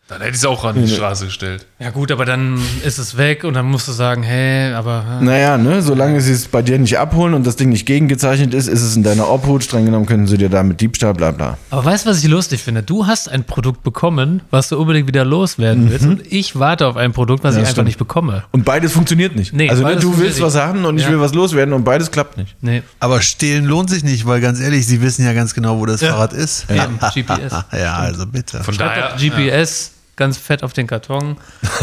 Dann hätte ich es auch an die Straße gestellt. Ja gut, aber dann ist es weg und dann musst du sagen, hey, aber äh, Naja, ne, solange sie es bei dir nicht abholen und das Ding nicht gegengezeichnet ist, ist es in deiner Obhut. Streng genommen könnten sie dir da mit Diebstahl, bla bla. Aber weißt du, was ich lustig finde? Du hast ein Produkt bekommen, was du unbedingt wieder loswerden willst. Und ich warte auf ein Produkt, was Mhm. Ja, ich einfach stimmt. nicht bekomme. Und beides funktioniert nicht. Nee, also ne, du willst was haben und ich Ja. will was loswerden und beides klappt nicht. Nee. Aber stehlen lohnt sich nicht, weil ganz ehrlich, sie wissen ja ganz genau, wo das Fahrrad ist. Eben, GPS. *laughs* ja, also bitte. Von Schreibt daher, GPS ganz fett auf den Karton.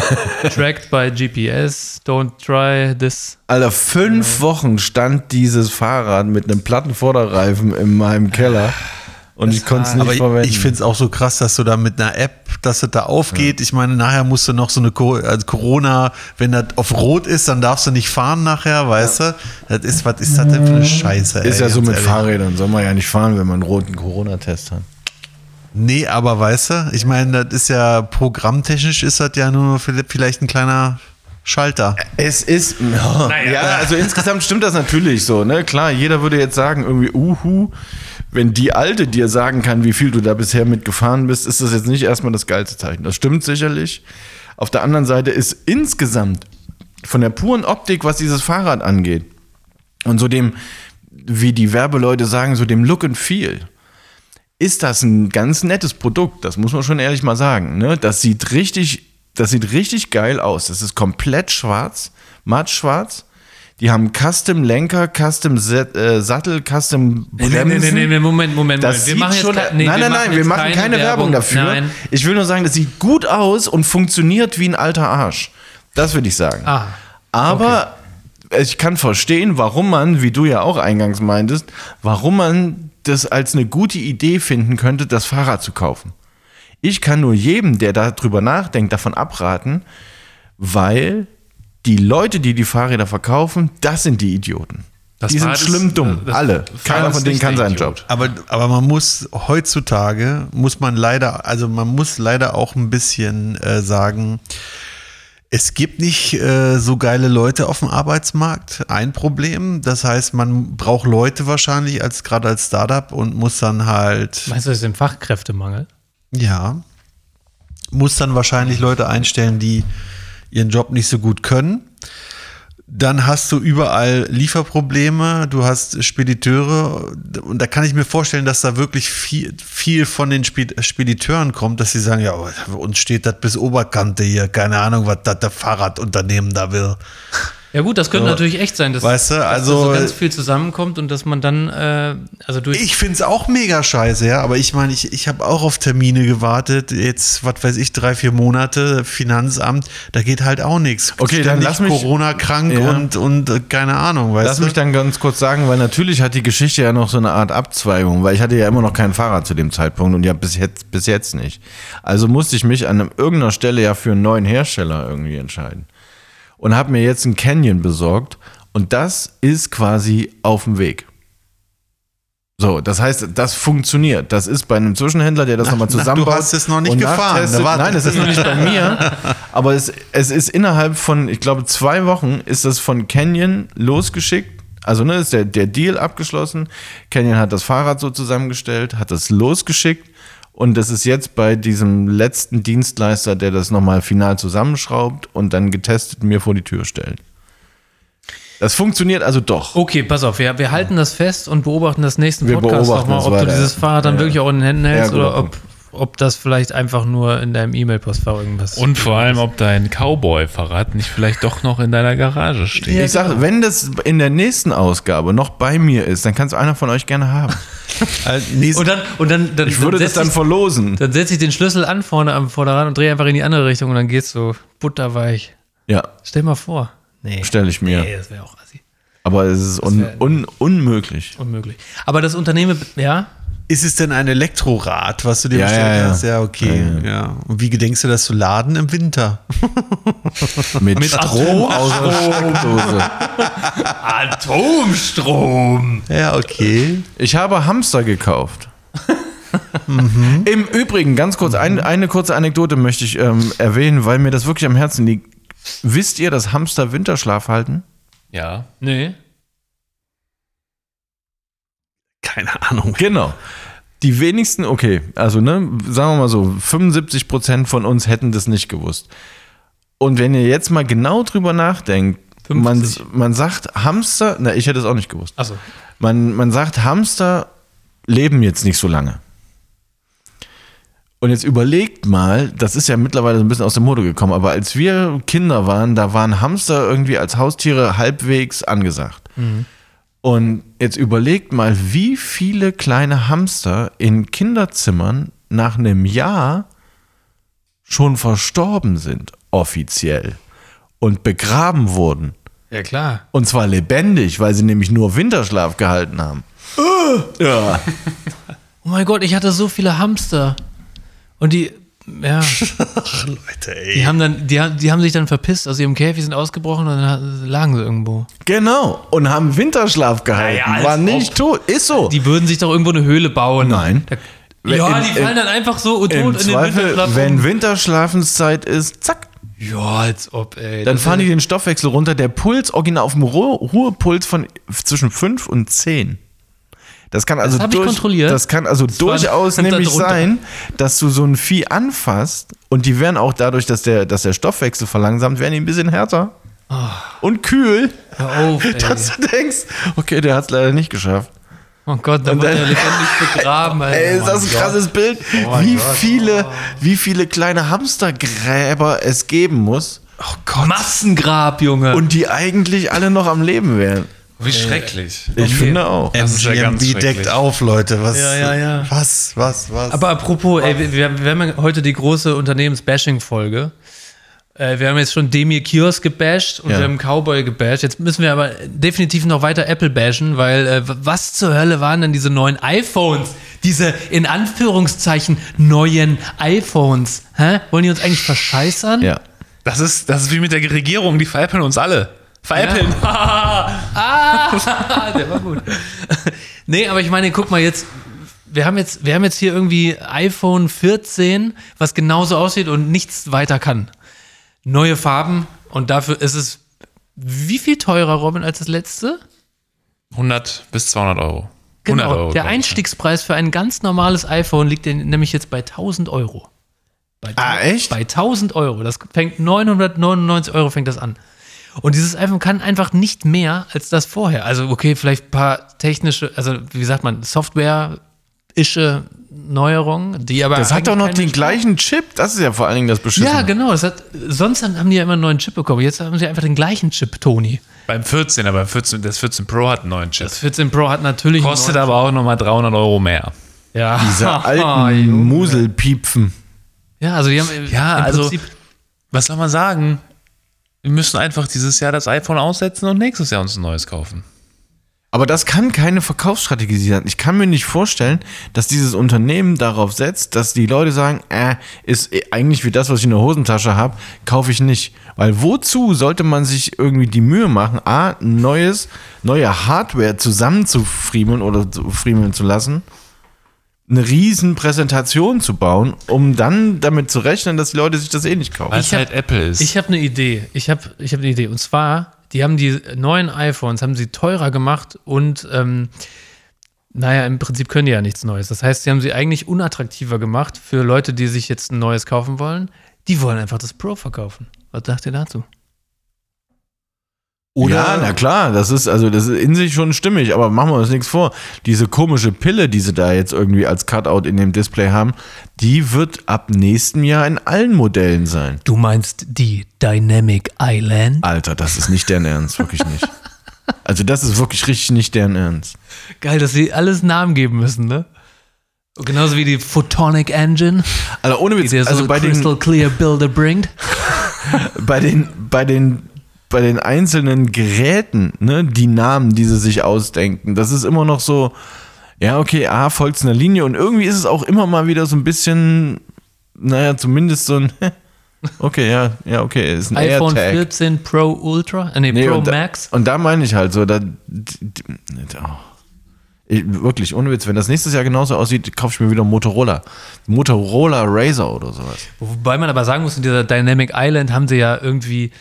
*laughs* Tracked by GPS. Don't try this. Alter, fünf Wochen stand dieses Fahrrad mit einem platten Vorderreifen in meinem Keller und ich konnte es nicht Aber ich, verwenden. ich finde es auch so krass, dass du da mit einer App, dass es da aufgeht. Ich meine, nachher musst du noch so eine also Corona, wenn das auf Rot ist, dann darfst du nicht fahren nachher, weißt du? Das ist, was ist das denn für eine Scheiße? ist ey, ja so mit ehrlich. Fahrrädern, soll man ja nicht fahren, wenn man einen roten Corona-Test hat. Nee, aber weißt du, ich meine, das ist ja programmtechnisch ist das ja nur vielleicht ein kleiner Schalter. Es ist, *laughs* ja, also insgesamt stimmt das natürlich so, ne? Klar, jeder würde jetzt sagen, irgendwie, uhu, wenn die Alte dir sagen kann, wie viel du da bisher mitgefahren bist, ist das jetzt nicht erstmal das geilste Zeichen. Das stimmt sicherlich. Auf der anderen Seite ist insgesamt von der puren Optik, was dieses Fahrrad angeht, und so dem, wie die Werbeleute sagen, so dem Look and Feel, ist das ein ganz nettes Produkt. Das muss man schon ehrlich mal sagen. Ne? Das sieht richtig, das sieht richtig geil aus. Das ist komplett schwarz, matt schwarz. Die haben Custom Lenker, Custom äh, Sattel, Custom Bremsen. nee, nee, nee, nee, Moment, Moment, Das Moment. Wir machen schon, nee, nein, nein, nein, wir machen keine, Werbung, dafür. Nein. Ich will nur sagen, das sieht gut aus und funktioniert wie ein alter Arsch. Das würde ich sagen. Ah, Aber ich kann verstehen, warum man, wie du ja auch eingangs meintest, warum man das als eine gute Idee finden könnte, das Fahrrad zu kaufen. Ich kann nur jedem, der darüber nachdenkt, davon abraten, weil die Leute, die die Fahrräder verkaufen, das sind die Idioten. Das die sind Fahrrad ist- schlimm dumm, das alle. Keiner ist von denen kann seinen. Job. Aber, aber man muss heutzutage, muss man leider, also man muss leider auch ein bisschen äh, sagen, es gibt nicht äh, so geile Leute auf dem Arbeitsmarkt. Ein Problem. Das heißt, man braucht Leute wahrscheinlich als gerade als Startup und muss dann halt, meinst du, das ist ein Fachkräftemangel? ja, muss dann wahrscheinlich Leute einstellen, die ihren Job nicht so gut können. Dann hast du überall Lieferprobleme, du hast Spediteure und da kann ich mir vorstellen, dass da wirklich viel, viel von den Spe- Spediteuren kommt, dass sie sagen, ja, uns steht das bis Oberkante hier, keine Ahnung, was das der Fahrradunternehmen da will. Ja gut, das könnte So. natürlich echt sein, dass, Weißt du, dass also- da so ganz viel zusammenkommt und dass man dann, äh, also durch Ich finde es auch mega scheiße, ja. Aber ich meine, ich, ich habe auch auf Termine gewartet. Jetzt, was weiß ich, drei, vier Monate, Finanzamt, da geht halt auch nichts. Okay, dann Ständig lass mich- Corona-krank Ja. und, und äh, keine Ahnung, weißt Lass du? mich dann ganz kurz sagen, weil natürlich hat die Geschichte ja noch so eine Art Abzweigung, weil ich hatte ja immer noch kein Fahrrad zu dem Zeitpunkt und ja bis jetzt, bis jetzt nicht. Also musste ich mich an irgendeiner Stelle ja für einen neuen Hersteller irgendwie entscheiden. Und habe mir jetzt einen Canyon besorgt und das ist quasi auf dem Weg. So, das heißt, das funktioniert. Das ist bei einem Zwischenhändler, der das nochmal na, du zusammenbaut. hast es noch nicht gefahren, ne. Nein, es ist noch nicht bei mir. *laughs* Aber es, es ist innerhalb von, ich glaube, zwei Wochen ist das von Canyon losgeschickt. Also ne, ist der, der Deal abgeschlossen. Canyon hat das Fahrrad so zusammengestellt, hat das losgeschickt. Und das ist jetzt bei diesem letzten Dienstleister, der das nochmal final zusammenschraubt und dann getestet mir vor die Tür stellt. Das funktioniert also doch. Okay, pass auf, wir, wir halten das fest und beobachten das nächsten Wir Podcast nochmal, ob du dieses. Fahrrad dann Ja, wirklich auch in den Händen hältst Ja, oder ob. Ob das vielleicht einfach nur in deinem E-Mail-Postfach irgendwas Und vor allem, ob dein Cowboy-Fahrrad nicht vielleicht doch noch in deiner Garage steht. ich sage, wenn das in der nächsten Ausgabe noch bei mir ist, dann kann es einer von euch gerne haben. *laughs* Nee, Und dann, und dann, dann, Ich würde dann das dann ich, verlosen. dann setze ich den Schlüssel an vorne am Vorderrad und drehe einfach in die andere Richtung und dann geht's so butterweich. Ja, Stell mal vor. Nee. stelle ich mir. Nee, das wäre auch assi. Aber es ist un, un, unmöglich. Unmöglich. Aber das Unternehmen, ja, ist es denn ein Elektrorad, was du dir Ja, bestellt ja, ja. hast? Ja, okay. Ja, Ja, Und wie gedenkst du das zu laden im Winter? *laughs* Mit, Strom aus der Steckdose. *laughs* Atomstrom. Ja, okay. Ich habe Hamster gekauft. *laughs* Im Übrigen, ganz kurz, ein, eine kurze Anekdote möchte ich ähm, erwähnen, weil mir das wirklich am Herzen liegt. Wisst ihr, dass Hamster Winterschlaf halten? Ja. Nee. Keine Ahnung. Genau. Die wenigsten, okay, also ne, sagen wir mal so, 75 Prozent von uns hätten das nicht gewusst. Und wenn ihr jetzt mal genau drüber nachdenkt, man, 50. man sagt Hamster, na, ich hätte es auch nicht gewusst. Achso. Man, man sagt, Hamster leben jetzt nicht so lange. Und jetzt überlegt mal, das ist ja mittlerweile so ein bisschen aus der Mode gekommen, aber als wir Kinder waren, da waren Hamster irgendwie als Haustiere halbwegs angesagt. Und jetzt überlegt mal, wie viele kleine Hamster in Kinderzimmern nach einem Jahr schon verstorben sind, offiziell, und begraben wurden. Ja, klar. Und zwar lebendig, weil sie nämlich nur Winterschlaf gehalten haben. Ja. *laughs* Oh mein Gott, ich hatte so viele Hamster. Und die, ja, *laughs* Leute, ey. die haben dann, die, die haben sich dann verpisst aus ihrem Käfig, sind ausgebrochen und dann lagen sie irgendwo. Genau. Und haben Winterschlaf gehalten. Ja, ja, als War nicht ob. tot. Ist so. Die würden sich doch irgendwo eine Höhle bauen. Nein. Da, ja, In- die fallen in- dann einfach so tot Im in den Zweifel, Winterschlaf. wenn. Winterschlafenszeit ist, zack. Ja, als ob, ey. Dann fahren die den Stoffwechsel runter. Der Puls, original auf dem Ruhe, Ruhepuls von zwischen 5 und 10. Das kann also, ich durch, das kann also Das durchaus *laughs* nämlich drunter. sein, dass du so ein Vieh anfasst und die werden auch dadurch, dass der, dass der Stoffwechsel verlangsamt, werden die ein bisschen härter und kühl, Hör auf, *laughs* ey. dass du denkst, okay, der hat es leider nicht geschafft. oh Gott, dann wird dann- er lebendig begraben, *laughs* Alter. Ey, ist Oh das ein Gott. krasses Bild, wie viele, wie viele kleine Hamstergräber es geben muss Oh Gott. Massengrab, Junge. und die eigentlich alle noch am Leben wären. Wie schrecklich. Ich finde auch. Das ist ja ganz MGMB deckt auf, Leute. Was, Ja, ja, ja. Was, was, was? Aber apropos, ey, wir, wir wir haben ja heute die große Unternehmens-Bashing-Folge. Äh, wir haben jetzt schon Demir Kiosk gebasht und Ja. wir haben Cowboy gebasht. Jetzt müssen wir aber definitiv noch weiter Apple bashen, weil äh, was zur Hölle waren denn diese neuen iPhones? Diese in Anführungszeichen neuen iPhones. Hä? Wollen die uns eigentlich verscheißern? Ja. Das ist, das ist wie mit der Regierung, die veräppeln uns alle. Veräppeln. *laughs* Ah, der war gut. nee, aber ich meine, guck mal jetzt. Wir haben jetzt, wir haben jetzt hier irgendwie iPhone 14, was genauso aussieht und nichts weiter kann. Neue Farben und dafür ist es wie viel teurer, Robin, als das letzte? 100 bis 200 Euro. 100 Genau. Euro, der. Einstiegspreis für ein ganz normales iPhone liegt in- nämlich jetzt bei 1000 Euro. Bei, Ah, echt? Bei 1000 Euro. Das fängt 999 Euro fängt das an. Und dieses iPhone kann einfach nicht mehr als das vorher. Also, okay, vielleicht ein paar technische, also wie sagt man, Software-ische Neuerung, die aber. Das hat doch noch den gleichen Chip. Das ist ja vor allen Dingen das Beschissene. Ja, genau. Das hat, sonst haben die ja immer einen neuen Chip bekommen. Jetzt haben sie einfach den gleichen Chip, Toni. Beim 14, aber 14, das 14 Pro hat einen neuen Chip. Das 14 Pro hat natürlich. einen Kostet neuen- aber auch nochmal 300 Euro mehr. Ja. Diese *laughs* alten Junge. Muselpiepfen. Ja, also die haben Ja, im also- Prinzip Was soll man sagen? Wir müssen einfach dieses Jahr das iPhone aussetzen und nächstes Jahr uns ein neues kaufen. Aber das kann keine Verkaufsstrategie sein. Ich kann mir nicht vorstellen, dass dieses Unternehmen darauf setzt, dass die Leute sagen, äh, ist eigentlich wie das, was ich in der Hosentasche habe, kaufe ich nicht. Weil wozu sollte man sich irgendwie die Mühe machen, A, neues, neue Hardware zusammenzufriemeln oder zu friemeln zu lassen, eine riesen Präsentation zu bauen, um dann damit zu rechnen, dass die Leute sich das eh nicht kaufen. Weil es halt Apple ist. Ich habe eine Idee. Ich habe ich hab eine Idee. Und zwar, die haben die neuen iPhones, haben sie teurer gemacht und ähm, naja, im Prinzip können die ja nichts Neues. Das heißt, sie haben sie eigentlich unattraktiver gemacht für Leute, die sich jetzt ein neues kaufen wollen. Die wollen einfach das Pro verkaufen. Was sagt ihr dazu? Ja, na klar, das ist also das ist in sich schon stimmig, aber machen wir uns nichts vor. Diese komische Pille, die sie da jetzt irgendwie als Cutout in dem Display haben, die wird ab nächstem Jahr in allen Modellen sein. Du meinst die Dynamic Island? Alter, das ist nicht deren Ernst, wirklich nicht. Also das ist wirklich richtig nicht deren Ernst. Geil, dass sie alles Namen geben müssen, ne? Genauso wie die Photonic Engine, Also ohne die Witz, dir so also bei Crystal den, Clear Bilder bringt. *laughs* bei den, bei den, bei den einzelnen Geräten, ne, die Namen, die sie sich ausdenken, das ist immer noch so, ja, okay, A, folgt einer Linie und irgendwie ist es auch immer mal wieder so ein bisschen, naja, zumindest so ein, *laughs* okay, ja, ja, okay, ist ein iPhone AirTag. 14 Pro Ultra, äh, nee, Nee, Pro und da, Max. Und da meine ich halt so, da, oh. ich, wirklich, ohne Witz, wenn das nächstes Jahr genauso aussieht, kaufe ich mir wieder Motorola. Motorola Razer oder sowas. Wobei man aber sagen muss, in dieser Dynamic Island haben sie ja irgendwie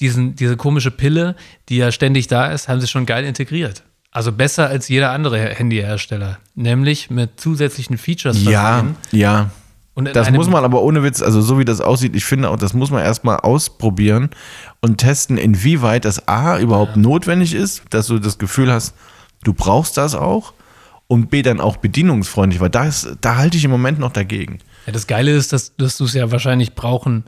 diesen, diese komische Pille, die ja ständig da ist, haben sie schon geil integriert. Also besser als jeder andere Handyhersteller. Nämlich mit zusätzlichen Features Ja, versehen. ja. Und Das muss man aber ohne Witz, also so wie das aussieht, ich finde auch, das muss man erstmal ausprobieren und testen, inwieweit das A überhaupt notwendig ist, dass du das Gefühl hast, du brauchst das auch und B dann auch bedienungsfreundlich, weil das, da halte ich im Moment noch dagegen. Ja, das Geile ist, dass, dass du es ja wahrscheinlich brauchen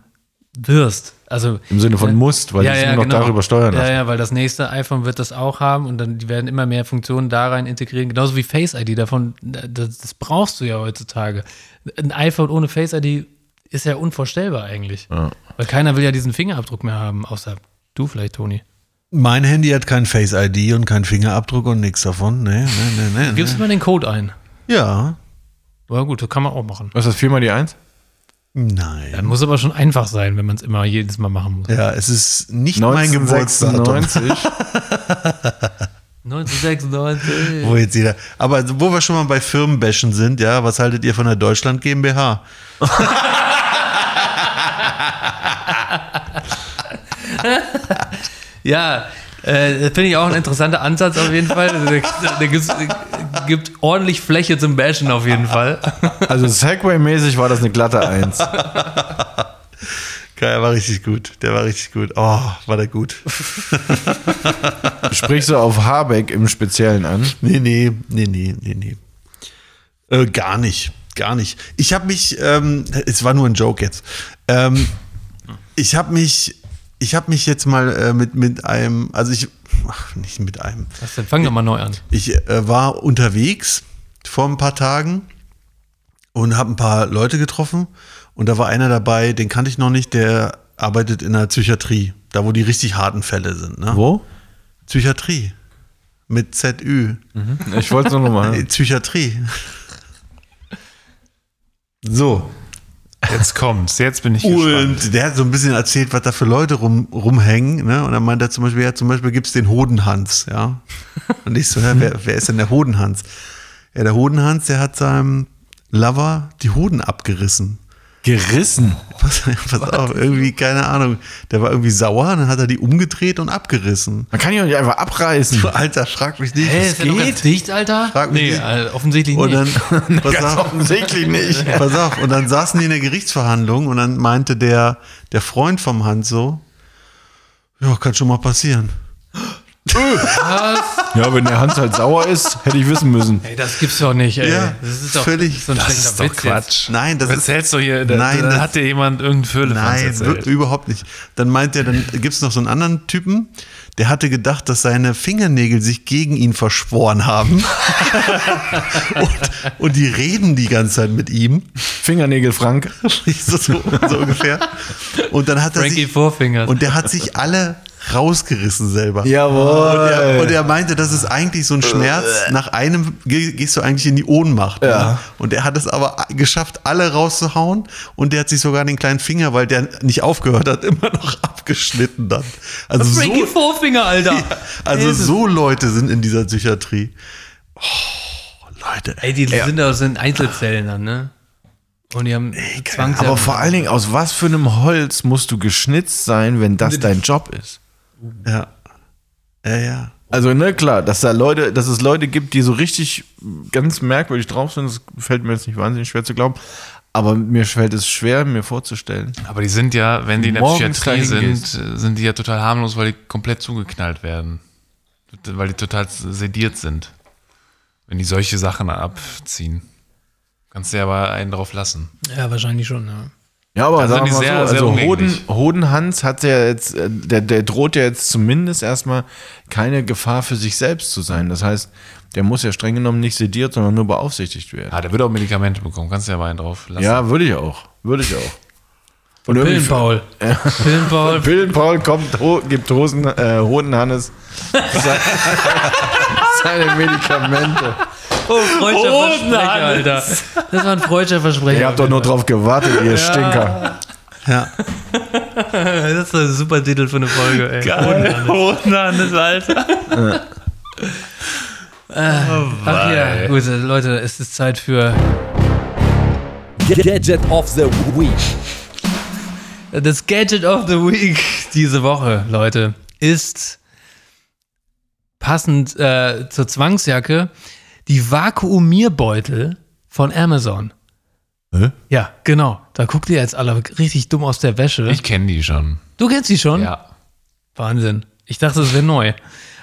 wirst. Also Im Sinne von musst, weil ich nur noch darüber steuern Ja, lasse. ja, weil das nächste iPhone wird das auch haben und dann die werden immer mehr Funktionen da rein integrieren, genauso wie Face ID. Davon, das, das brauchst du ja heutzutage. Ein iPhone ohne Face ID ist ja unvorstellbar eigentlich. Weil keiner will ja diesen Fingerabdruck mehr haben, außer du vielleicht, Toni. Mein Handy hat kein Face ID und keinen Fingerabdruck und nichts davon. Nee, nee, nee, nee. Gibst du mal den Code ein? Ja. Ja gut, das kann man auch machen. Was ist das, viermal die Eins? Nein. Dann muss aber schon einfach sein, wenn man es immer jedes Mal machen muss. Ja, es ist nicht mein Geburtsdatum. 1996. 1996. *laughs* Wo jetzt jeder. Aber wo wir schon mal bei Firmenbashen sind, ja, was haltet ihr von der Deutschland GmbH? *laughs* Ja, äh, das finde ich auch ein interessanter Ansatz auf jeden Fall. Also, Der, gibt ordentlich Fläche zum Bashen auf jeden Fall. Also Segway-mäßig war das eine glatte Eins. Der war richtig gut. Der war richtig gut. Oh, war der gut. Sprichst du auf Habeck im Speziellen an? Nee, nee, nee, nee, nee, nee. Äh, gar nicht. Gar nicht. Ich habe mich, ähm, es war nur ein Joke jetzt. Ähm, ich habe mich, ich habe mich jetzt mal äh, mit, mit einem, also ich, ach, nicht mit einem. Was denn? Fang doch mal neu an. Ich äh, war unterwegs vor ein paar Tagen und habe ein paar Leute getroffen und da war einer dabei, den kannte ich noch nicht, der arbeitet in der Psychiatrie, da wo die richtig harten Fälle sind. Ne? Wo? Psychiatrie. Mit ZÜ. Ich wollte es nur noch mal. Äh, *laughs* Psychiatrie. So. Jetzt kommt's, jetzt bin ich gespannt. Und der hat so ein bisschen erzählt, was da für Leute rum, rumhängen. Ne? Und dann meint er zum Beispiel, ja, zum Beispiel gibt es den Hodenhans, ja. Und ich so, ja, wer, wer ist denn der Hodenhans? Ja, der Hodenhans, der hat seinem Lover die Hoden abgerissen. Gerissen. Pass, pass auf, irgendwie, keine Ahnung. Der war irgendwie sauer, dann hat er die umgedreht und abgerissen. Man kann die doch nicht einfach abreißen. *laughs* Alter, frag mich nicht. Hä, das ist ganz dicht, Alter? Frag mich nee, nicht. äh, offensichtlich Und nicht. dann, *laughs* pass Ganz auf, offensichtlich nicht. *laughs* Pass auf, und dann saßen die in der Gerichtsverhandlung und dann meinte der, der Freund vom Hans so, ja, kann schon mal passieren. Ja, wenn der Hans halt sauer ist, hätte ich wissen müssen. Ey, das gibt's doch nicht, ey. Ja, das ist doch völlig- so ein Das schlechter ist doch Witz jetzt. Quatsch. Nein, das Du ist erzählst doch hier, da, Nein, da das- hat dir jemand irgendeinen Föhle Nein, überhaupt nicht. Dann meint er, dann gibt es noch so einen anderen Typen, der hatte gedacht, dass seine Fingernägel sich gegen ihn verschworen haben. *laughs* und, und die reden die ganze Zeit mit ihm. Fingernägel Frank. so, *laughs* so, so ungefähr. Und dann hat er Frankie sich, Fourfingers. und der hat sich alle rausgerissen selber. Jawohl. Und er, und er meinte, das ist eigentlich so ein Schmerz. Nach einem geh- gehst du eigentlich in die Ohnmacht. Ne? Ja. Und er hat es aber geschafft, alle rauszuhauen. Und der hat sich sogar den kleinen Finger, weil der nicht aufgehört hat, *laughs* immer noch abgeschnitten dann. Also Frankie so, Fourfinger, Alter. *laughs* also Jesus. so Leute sind in dieser Psychiatrie. Oh, Leute. Ey, die sind aus den Einzelzellen dann, ne? Und die haben Zwangs Aber vor allen Dingen, aus was für einem Holz musst du geschnitzt sein, wenn das dein Job ist? Ja. Ja, ja. Also, ne, klar, dass da Leute, dass es Leute gibt, die so richtig ganz merkwürdig drauf sind, das fällt mir jetzt nicht wahnsinnig schwer zu glauben. Aber mir fällt es schwer, mir vorzustellen. Aber die sind ja, wenn die in der Psychiatrie sind, sind die ja total harmlos, weil die komplett zugeknallt werden. Weil die total sediert sind. Wenn die solche Sachen abziehen. Kannst du ja aber einen drauf lassen. Ja, wahrscheinlich schon, ja. Ja, aber Da sagen wir mal sehr, so, sehr also Hoden. Hodenhans hat ja jetzt, äh, der, der droht ja jetzt zumindest erstmal keine Gefahr für sich selbst zu sein. Das heißt, der muss ja streng genommen nicht sediert, sondern nur beaufsichtigt werden. Ah, der wird auch Medikamente bekommen. Kannst du ja einen drauf lassen. Ja, würde ich auch. Würde ich auch. Und irgendwie- *laughs* Pillenpaul. Pillenpaul. Pillenpaul kommt, ho gibt Hosen, äh, Hodenhannes se- *laughs* seine Medikamente. Oh, freudscher Versprecher, Alter. Das war ein freudscher Versprecher. Ihr habt doch nur drauf gewartet, ihr Stinker. Ja. *laughs* Das ist ein super Titel für eine Folge, ey. Hodenhannes, Alter. Ach ja, gut, Leute, es ist Zeit für Gadget of the Week. das Gadget of the Week diese Woche, Leute, ist passend äh, zur Zwangsjacke die Vakuumierbeutel von Amazon. Hä? Ja, genau. Da guckt ihr jetzt alle richtig dumm aus der Wäsche. Ich kenne die schon. du kennst die schon? Ja. Wahnsinn. Ich dachte, es wäre neu.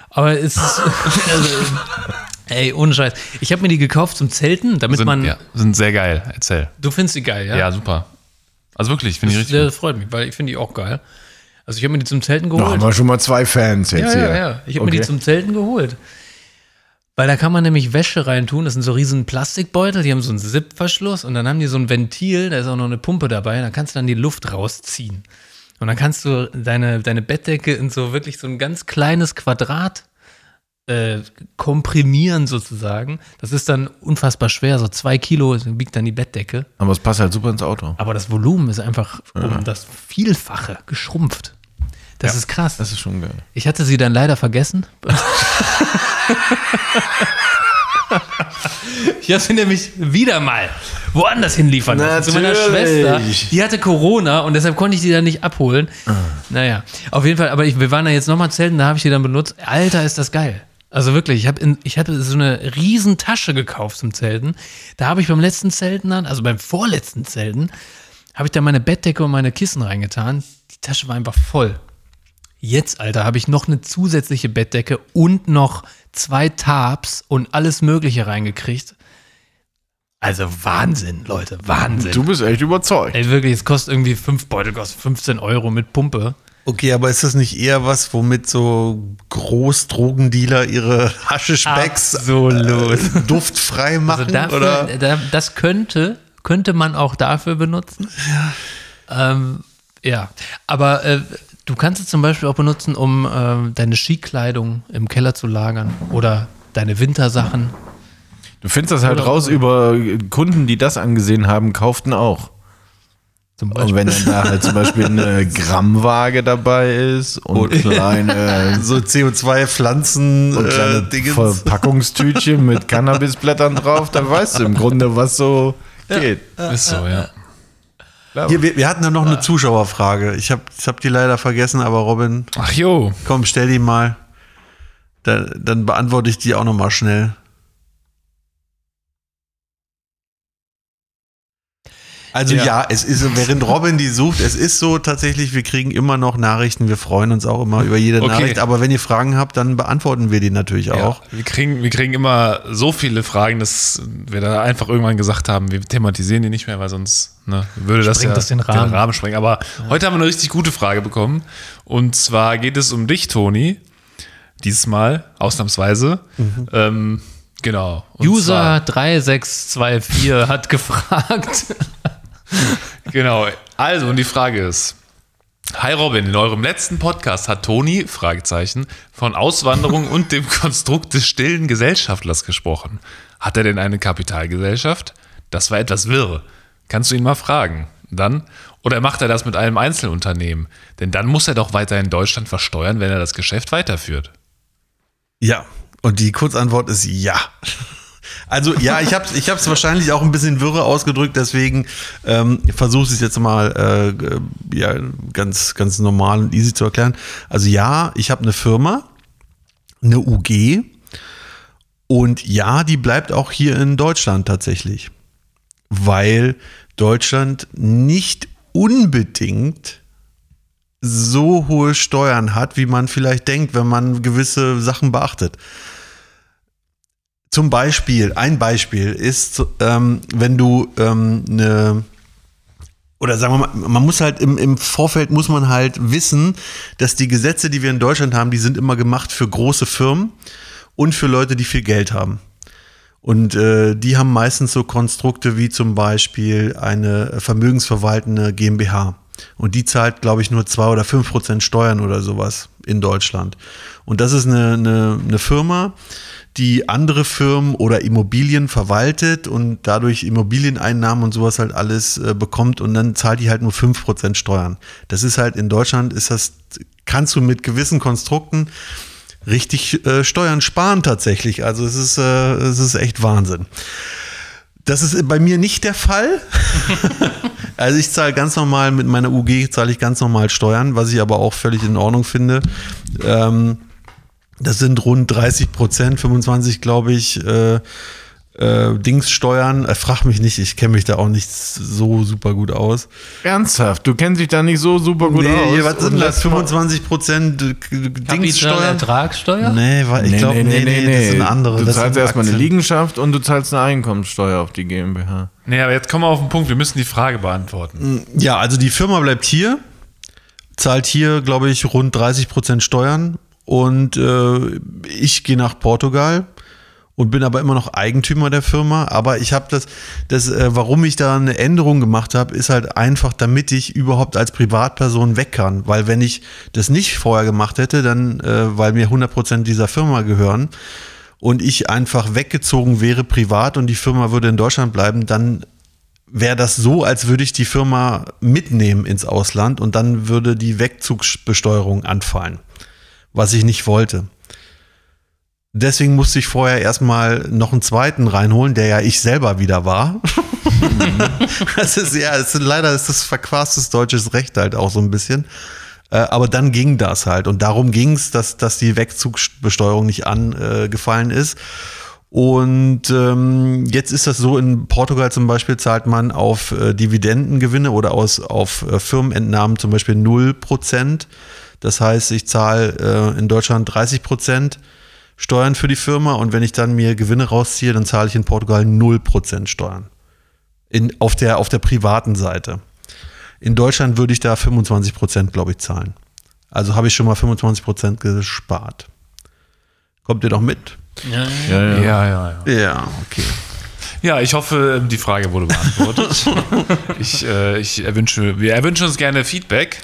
Aber es ist. *laughs* also, ey, ohne Scheiß. Ich habe mir die gekauft zum Zelten, damit Sind, man. ja, sind sehr geil. Erzähl. Du findest die geil, ja? Ja, super. Also wirklich, finde ich richtig das freut mich, weil ich finde die auch geil. Also ich habe mir die zum Zelten Da geholt. haben wir schon mal zwei Fans ja, jetzt ja, hier. ja. Ich habe mir die Okay. zum Zelten geholt. Weil da kann man nämlich Wäsche reintun. Das sind so riesen Plastikbeutel, die haben so einen Zip-Verschluss und dann haben die so ein Ventil, da ist auch noch eine Pumpe dabei. Da kannst du dann die Luft rausziehen. Und dann kannst du deine, deine Bettdecke in so wirklich so ein ganz kleines Quadrat äh, komprimieren sozusagen. Das ist dann unfassbar schwer, so zwei Kilo wiegt dann die Bettdecke. Aber es passt halt super ins Auto. Aber das Volumen ist einfach um das Vielfache geschrumpft. Das ist krass. Das ist schon geil. Ich hatte sie dann leider vergessen. ich habe sie nämlich wieder mal woanders hinliefern lassen. Zu meiner Natürlich. Schwester. Die hatte Corona und deshalb konnte ich die dann nicht abholen. Naja, auf jeden Fall, aber ich, wir waren da jetzt nochmal zelten, da habe ich die dann benutzt. Alter, ist das geil. Also wirklich, ich habe ich hatte so eine riesen Tasche gekauft zum Zelten. Da habe ich beim letzten Zelten dann, also beim vorletzten Zelten, habe ich da meine Bettdecke und meine Kissen reingetan. Die Tasche war einfach voll. Jetzt, Alter, habe ich noch eine zusätzliche Bettdecke und noch zwei Tabs und alles Mögliche reingekriegt. Also Wahnsinn, Leute, Wahnsinn. Du bist echt überzeugt. Ey, wirklich, es kostet irgendwie fünf Beutel, kostet 15 Euro mit Pumpe. Okay, aber ist das nicht eher was, womit so Großdrogendealer ihre Haschischbacks Absolut. äh, duftfrei machen? Also dafür, oder? da, das könnte, könnte man auch dafür benutzen. Ja. Ähm, ja, aber äh, du kannst es zum Beispiel auch benutzen, um ähm, deine Skikleidung im Keller zu lagern oder deine Wintersachen. Du findest das halt raus über Kunden, die das angesehen haben, kauften auch. Zum Und wenn dann da halt zum Beispiel eine *laughs* Grammwaage dabei ist und kleine, *laughs* so CO2-Pflanzen und kleine äh. Verpackungstütchen mit *laughs* Cannabisblättern drauf, dann weißt du im Grunde, was so geht. Ist so, ja. Hier, wir, wir hatten da noch eine Zuschauerfrage. Ich habe ich hab die leider vergessen, aber Robin, Ach jo. komm, stell die mal. Da, dann beantworte ich die auch noch mal schnell. Also ja. es ist, während Robin die sucht, es ist so tatsächlich, wir kriegen immer noch Nachrichten, wir freuen uns auch immer über jede Okay. Nachricht, aber wenn ihr Fragen habt, dann beantworten wir die natürlich auch. Wir kriegen, wir kriegen immer so viele Fragen, dass wir da einfach irgendwann gesagt haben, wir thematisieren die nicht mehr, weil sonst ne, würde das ja das den Rahmen. sprengen. Aber heute haben wir eine richtig gute Frage bekommen. Und zwar geht es um dich, Toni. Dieses Mal, ausnahmsweise. Ähm, genau. User 3624 hat gefragt. *laughs* Genau. Also, und die Frage ist: Hi Robin, in eurem letzten Podcast hat Toni, Fragezeichen, von Auswanderung *laughs* und dem Konstrukt des stillen Gesellschaftlers gesprochen. Hat er denn eine Kapitalgesellschaft? Das war etwas wirr. Kannst du ihn mal fragen? Dann? Oder macht er das mit einem Einzelunternehmen? Denn dann muss er doch weiter in Deutschland versteuern, wenn er das Geschäft weiterführt. Ja, und die Kurzantwort ist ja. Also ja, ich habe es ich wahrscheinlich auch ein bisschen wirre ausgedrückt, deswegen ähm, versuche ich es jetzt mal äh, ja, ganz, ganz normal und easy zu erklären. Also ja, ich habe eine Firma, eine UG und ja, die bleibt auch hier in Deutschland tatsächlich, weil Deutschland nicht unbedingt so hohe Steuern hat, wie man vielleicht denkt, wenn man gewisse Sachen beachtet. Zum Beispiel, ein Beispiel ist, ähm, wenn du ähm, eine oder sagen wir mal, man muss halt im, im Vorfeld muss man halt wissen, dass die Gesetze, die wir in Deutschland haben, die sind immer gemacht für große Firmen und für Leute, die viel Geld haben. Und äh, die haben meistens so Konstrukte wie zum Beispiel eine vermögensverwaltende GmbH. Und die zahlt, glaube ich, nur zwei oder fünf Prozent Steuern oder sowas in Deutschland. Und das ist eine, eine, eine Firma, die andere Firmen oder Immobilien verwaltet und dadurch Immobilieneinnahmen und sowas halt alles äh, bekommt und dann zahlt die halt nur fünf Prozent Steuern. Das ist halt in Deutschland, ist das, kannst du mit gewissen Konstrukten richtig äh, Steuern sparen tatsächlich. Also es ist, äh, es ist echt Wahnsinn. Das ist bei mir nicht der Fall. *laughs* also ich zahle ganz normal mit meiner UG zahle ich ganz normal Steuern, was ich aber auch völlig in Ordnung finde. Ähm, das sind rund 30 Prozent, 25 glaube ich, äh, äh, Dingssteuern. Äh, frag mich nicht, ich kenne mich da auch nicht so super gut aus. Ernsthaft, du kennst dich da nicht so super gut aus. was sind das? lass mal- 25 Prozent Dingssteuern? Kapitalertragssteuer? Nee, war, ich Nee, glaube, nee, nee, nee, nee. das sind andere. Du das zahlst erstmal eine. Liegenschaft und du zahlst eine Einkommenssteuer auf die GmbH. Nee, aber jetzt kommen wir auf den Punkt, wir müssen die Frage beantworten. Ja, also die Firma bleibt hier, zahlt hier, glaube ich, rund 30 Prozent Steuern und äh, ich gehe nach Portugal und bin aber immer noch Eigentümer der Firma. Aber ich habe das, das äh, warum ich da eine Änderung gemacht habe, ist halt einfach, damit ich überhaupt als Privatperson weg kann. Weil wenn ich das nicht vorher gemacht hätte, dann, äh, weil mir 100 Prozent dieser Firma gehören und ich einfach weggezogen wäre privat und die Firma würde in Deutschland bleiben, dann wäre das so, als würde ich die Firma mitnehmen ins Ausland und dann würde die Wegzugsbesteuerung anfallen, was ich nicht wollte. Deswegen musste ich vorher erstmal noch einen zweiten reinholen, der ja ich selber wieder war. *laughs* das ist ja, ist, leider ist das verquastes deutsches Recht halt auch so ein bisschen. Äh, aber dann ging das halt. Und darum ging es, dass, dass die Wegzugsbesteuerung nicht angefallen ist. Und ähm, jetzt ist das so, in Portugal zum Beispiel zahlt man auf äh, Dividendengewinne oder aus, auf äh, Firmenentnahmen zum Beispiel 0%. Das heißt, ich zahle äh, in Deutschland 30% Steuern für die Firma und wenn ich dann mir Gewinne rausziehe, dann zahle ich in Portugal 0% Steuern. In, auf, der, auf der privaten Seite. In Deutschland würde ich da 25%, glaube ich, zahlen. Also habe ich schon mal 25% gespart. Kommt ihr doch mit? Ja, ja. Ja, ja, ja. Ja, okay. Ja, ich hoffe, die Frage wurde beantwortet. *laughs* ich, äh, ich erwünsche, wir erwünschen uns gerne Feedback.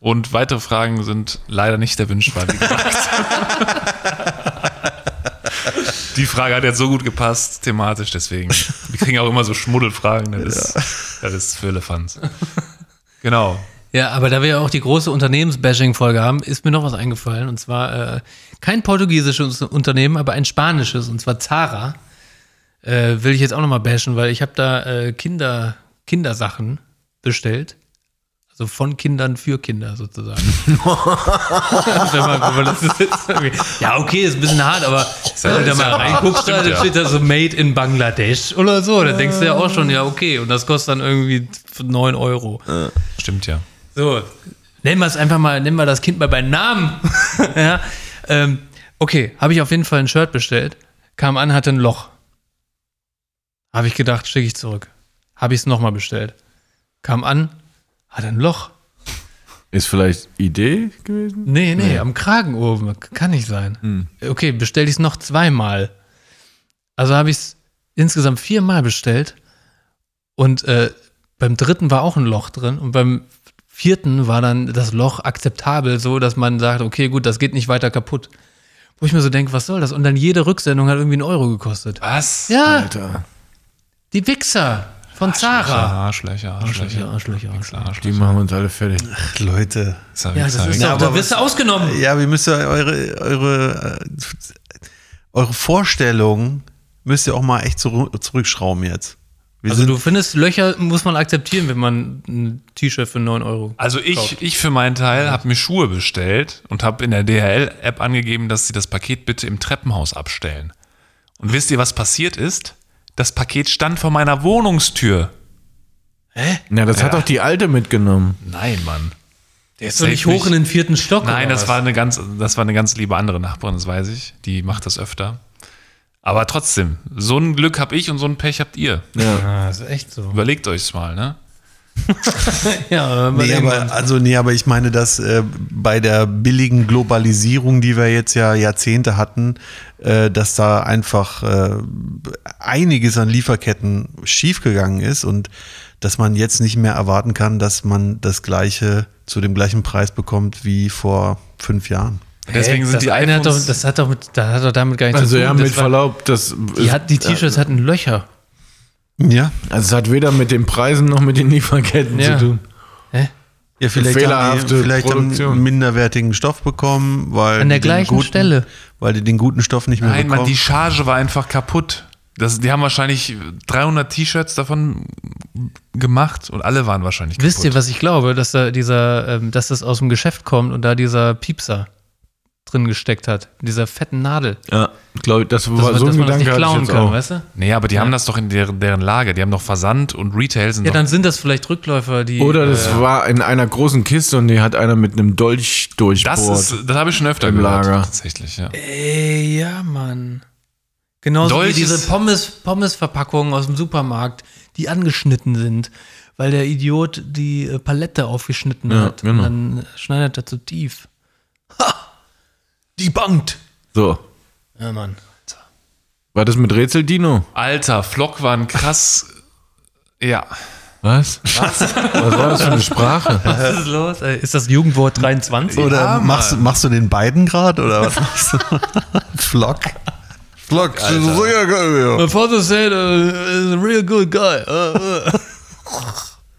Und weitere Fragen sind leider nicht erwünscht, weil, wie gesagt, *laughs* die Frage hat jetzt so gut gepasst, thematisch, deswegen. Wir kriegen auch immer so Schmuddelfragen, das, ist, das ist für Elefants. Genau. Ja, aber da wir ja auch die große Unternehmensbashing-Folge haben, ist mir noch was eingefallen. Und zwar äh, kein portugiesisches Unternehmen, aber ein spanisches, und zwar Zara. Äh, will ich jetzt auch nochmal bashen, weil ich habe da äh, Kinder, Kindersachen bestellt. So von Kindern für Kinder sozusagen. *laughs* ja, okay, ist ein bisschen hart, aber wenn du da mal reinguckst, da ja. steht da so Made in Bangladesch oder so, da denkst du ja auch schon, ja, okay, und das kostet dann irgendwie 9 Euro. Stimmt ja. So, nennen wir es einfach mal, nennen wir das Kind mal beim Namen. *laughs* ja, ähm, okay, habe ich auf jeden Fall ein Shirt bestellt, kam an, hatte ein Loch. Habe ich gedacht, schicke ich zurück. Habe ich es nochmal bestellt. Kam an, hat ein Loch. Ist vielleicht Idee gewesen? Nee, nee, am Kragen oben. Kann nicht sein. Okay, bestelle ich es noch zweimal. Also habe ich es insgesamt viermal bestellt. Und äh, beim dritten war auch ein Loch drin. Und beim vierten war dann das Loch akzeptabel, so dass man sagt, okay, gut, das geht nicht weiter kaputt. Wo ich mir so denke, was soll das? Und dann jede Rücksendung hat irgendwie einen Euro gekostet. Was? Ja, Alter. die Wichser von Zara. Arschlöcher, Arschlöcher, Arschlöcher, Arschlöcher. Die machen uns alle fertig. Leute. Ja, das ist Ja, doch, aber da wirst du ausgenommen. Ja, wir müssen eure, eure, äh, eure Vorstellungen müsst ihr auch mal echt zurück, zurückschrauben jetzt. Wir Also du findest, Löcher muss man akzeptieren, wenn man ein T-Shirt für 9 Euro Also ich, ich für meinen Teil habe mir Schuhe bestellt und habe in der DHL-App angegeben, dass sie das Paket bitte im Treppenhaus abstellen. Und wisst ihr, was passiert ist? Das Paket stand vor meiner Wohnungstür. Ja, das hat doch die Alte mitgenommen. Nein, Mann. Der ist doch nicht hoch in den vierten Stock. Nein, oder das was? war eine ganz, das war eine ganz liebe andere Nachbarin, das weiß ich. Die macht das öfter. Aber trotzdem, so ein Glück habe ich und so ein Pech habt ihr. Ah, das ist echt so. Überlegt euch's mal, ne? *laughs* Ja, nee, aber, also, nee, aber ich meine, dass äh, bei der billigen Globalisierung, die wir jetzt ja Jahrzehnte hatten, äh, dass da einfach äh, einiges an Lieferketten schiefgegangen ist und dass man jetzt nicht mehr erwarten kann, dass man das gleiche zu dem gleichen Preis bekommt wie vor fünf Jahren. Deswegen sind das die eine hat doch, das hat doch mit, das hat doch damit gar nichts Also zu tun. ja, Das mit war- Verlaub, das Die, hat, die T-Shirts hatten Löcher. Ja, also es hat weder mit den Preisen noch mit den Lieferketten Ja. zu tun. ja vielleicht, haben Fehlerhafte die, vielleicht haben die Produktion. einen minderwertigen Stoff bekommen, weil An der die den gleichen guten, Stelle. weil die den guten Stoff nicht mehr Nein, bekommen. Mann, die Charge war einfach kaputt. Das, die haben wahrscheinlich 300 T-Shirts davon gemacht und alle waren wahrscheinlich kaputt. Wisst ihr, was ich glaube? Dass da dieser, ähm, dass das aus dem Geschäft kommt und da dieser Piepser drin gesteckt hat. Dieser fetten Nadel. Ja, glaube ich, das war Dass, man- so dass ein Gedanke nicht klauen jetzt kann, auch. weißt du? Nee, aber die haben das doch in deren, deren Lager. Die haben doch Versand und Retail sind Ja, dann sind das vielleicht Rückläufer, die. Oder das äh, war in einer großen Kiste und die hat einer mit einem Dolch durchbohrt. Das, ist, das habe ich schon öfter Im gehört. Lager. Tatsächlich, ja. Ey, ja, Mann. Genauso Dolch wie diese Pommes, Pommes-Verpackungen aus dem Supermarkt, die angeschnitten sind, weil der Idiot die äh, Palette aufgeschnitten Ja, hat. genau. Und dann schneidet er zu tief. Ha! Die bangt! so. Ja, Mann. War das mit Rätsel, Dino? Alter, Flock waren krass. *laughs* Ja. Was? Was? Was war das für eine Sprache? *laughs* Was ist los? Ey, Ist das Jugendwort 23? Oder Ja, machst, machst du den beiden gerade oder was machst du? *laughs* Flock. Flock. My father said, uh, a real good guy. Uh, uh.